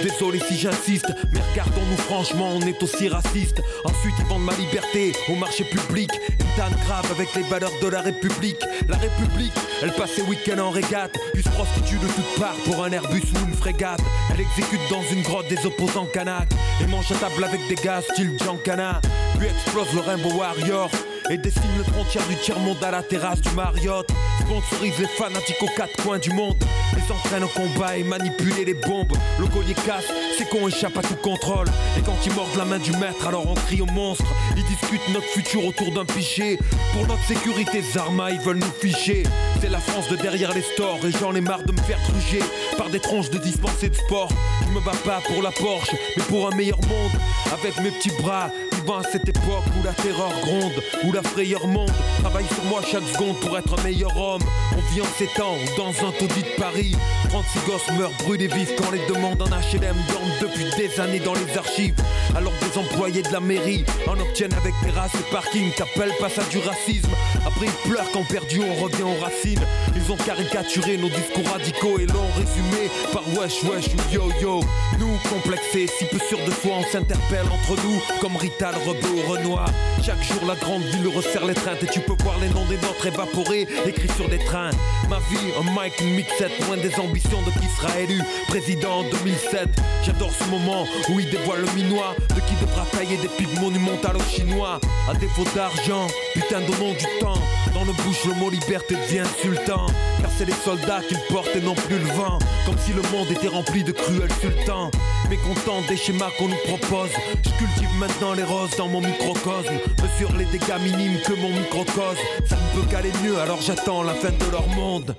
Désolé si j'insiste, mais regardons-nous franchement, on est aussi raciste. Ensuite, ils vendent ma liberté au marché public. Une tanne grave avec les valeurs de la République. La République, elle passe ses week-ends en régate, puis se prostitue de toutes parts pour un Airbus ou une frégate. Elle exécute dans une grotte des opposants canaques et mange à table avec des gars style Giancana. Puis explose le Rainbow Warrior et dessine le frontière du tiers-monde à la terrasse du Marriott. Sponsorise les fanatiques aux quatre coins du monde. Les entraîne au combat et manipuler les bombes. Le collier casse, c'est qu'on échappe à tout contrôle. Et quand ils mordent la main du maître, alors on crie au monstre. Ils discutent notre futur autour d'un pichet. Pour notre sécurité, Zarma, ils veulent nous ficher. C'est la France de derrière les stores et j'en ai marre de me faire truger par des tronches de dispensés de sport. Je me bats pas pour la Porsche, mais pour un meilleur monde. Avec mes petits bras, à cette époque où la terreur gronde, où la frayeur monte. Travaille sur moi chaque seconde pour être un meilleur homme. On vit en ces temps dans un taudis de Paris. 36 gosses meurent brûlés vifs quand les demandes en HLM dorment depuis des années dans les archives. Alors des employés de la mairie en obtiennent avec terrasse et parking. T'appelles pas ça du racisme. Après ils pleurent quand perdu on revient aux racines. Ils ont caricaturé nos discours radicaux et l'ont résumé par wesh wesh ou yo yo. Nous complexés, si peu sûrs de soi, on s'interpelle entre nous comme Rital, Rebeu Renoir. Chaque jour la grande ville resserre les trains et tu peux voir les noms des nôtres évaporés écrits sur des trains. Ma vie, un mic, une mixette, loin des ambitions de qui sera élu président en 2007. J'adore ce moment où il dévoile le minois de qui devra tailler des pipes monumentales aux chinois. À défaut d'argent, putain donnons du temps. Dans nos bouches le mot liberté devient insultant. Car c'est les soldats qui le portent et non plus le vent. Comme si le monde était rempli de cruels sultans. Mécontent des schémas qu'on nous propose. Je cultive maintenant les roses dans mon microcosme. Mesure les dégâts minimes que mon microcosme. Ça ne peut qu'aller mieux alors j'attends la fin de leur monde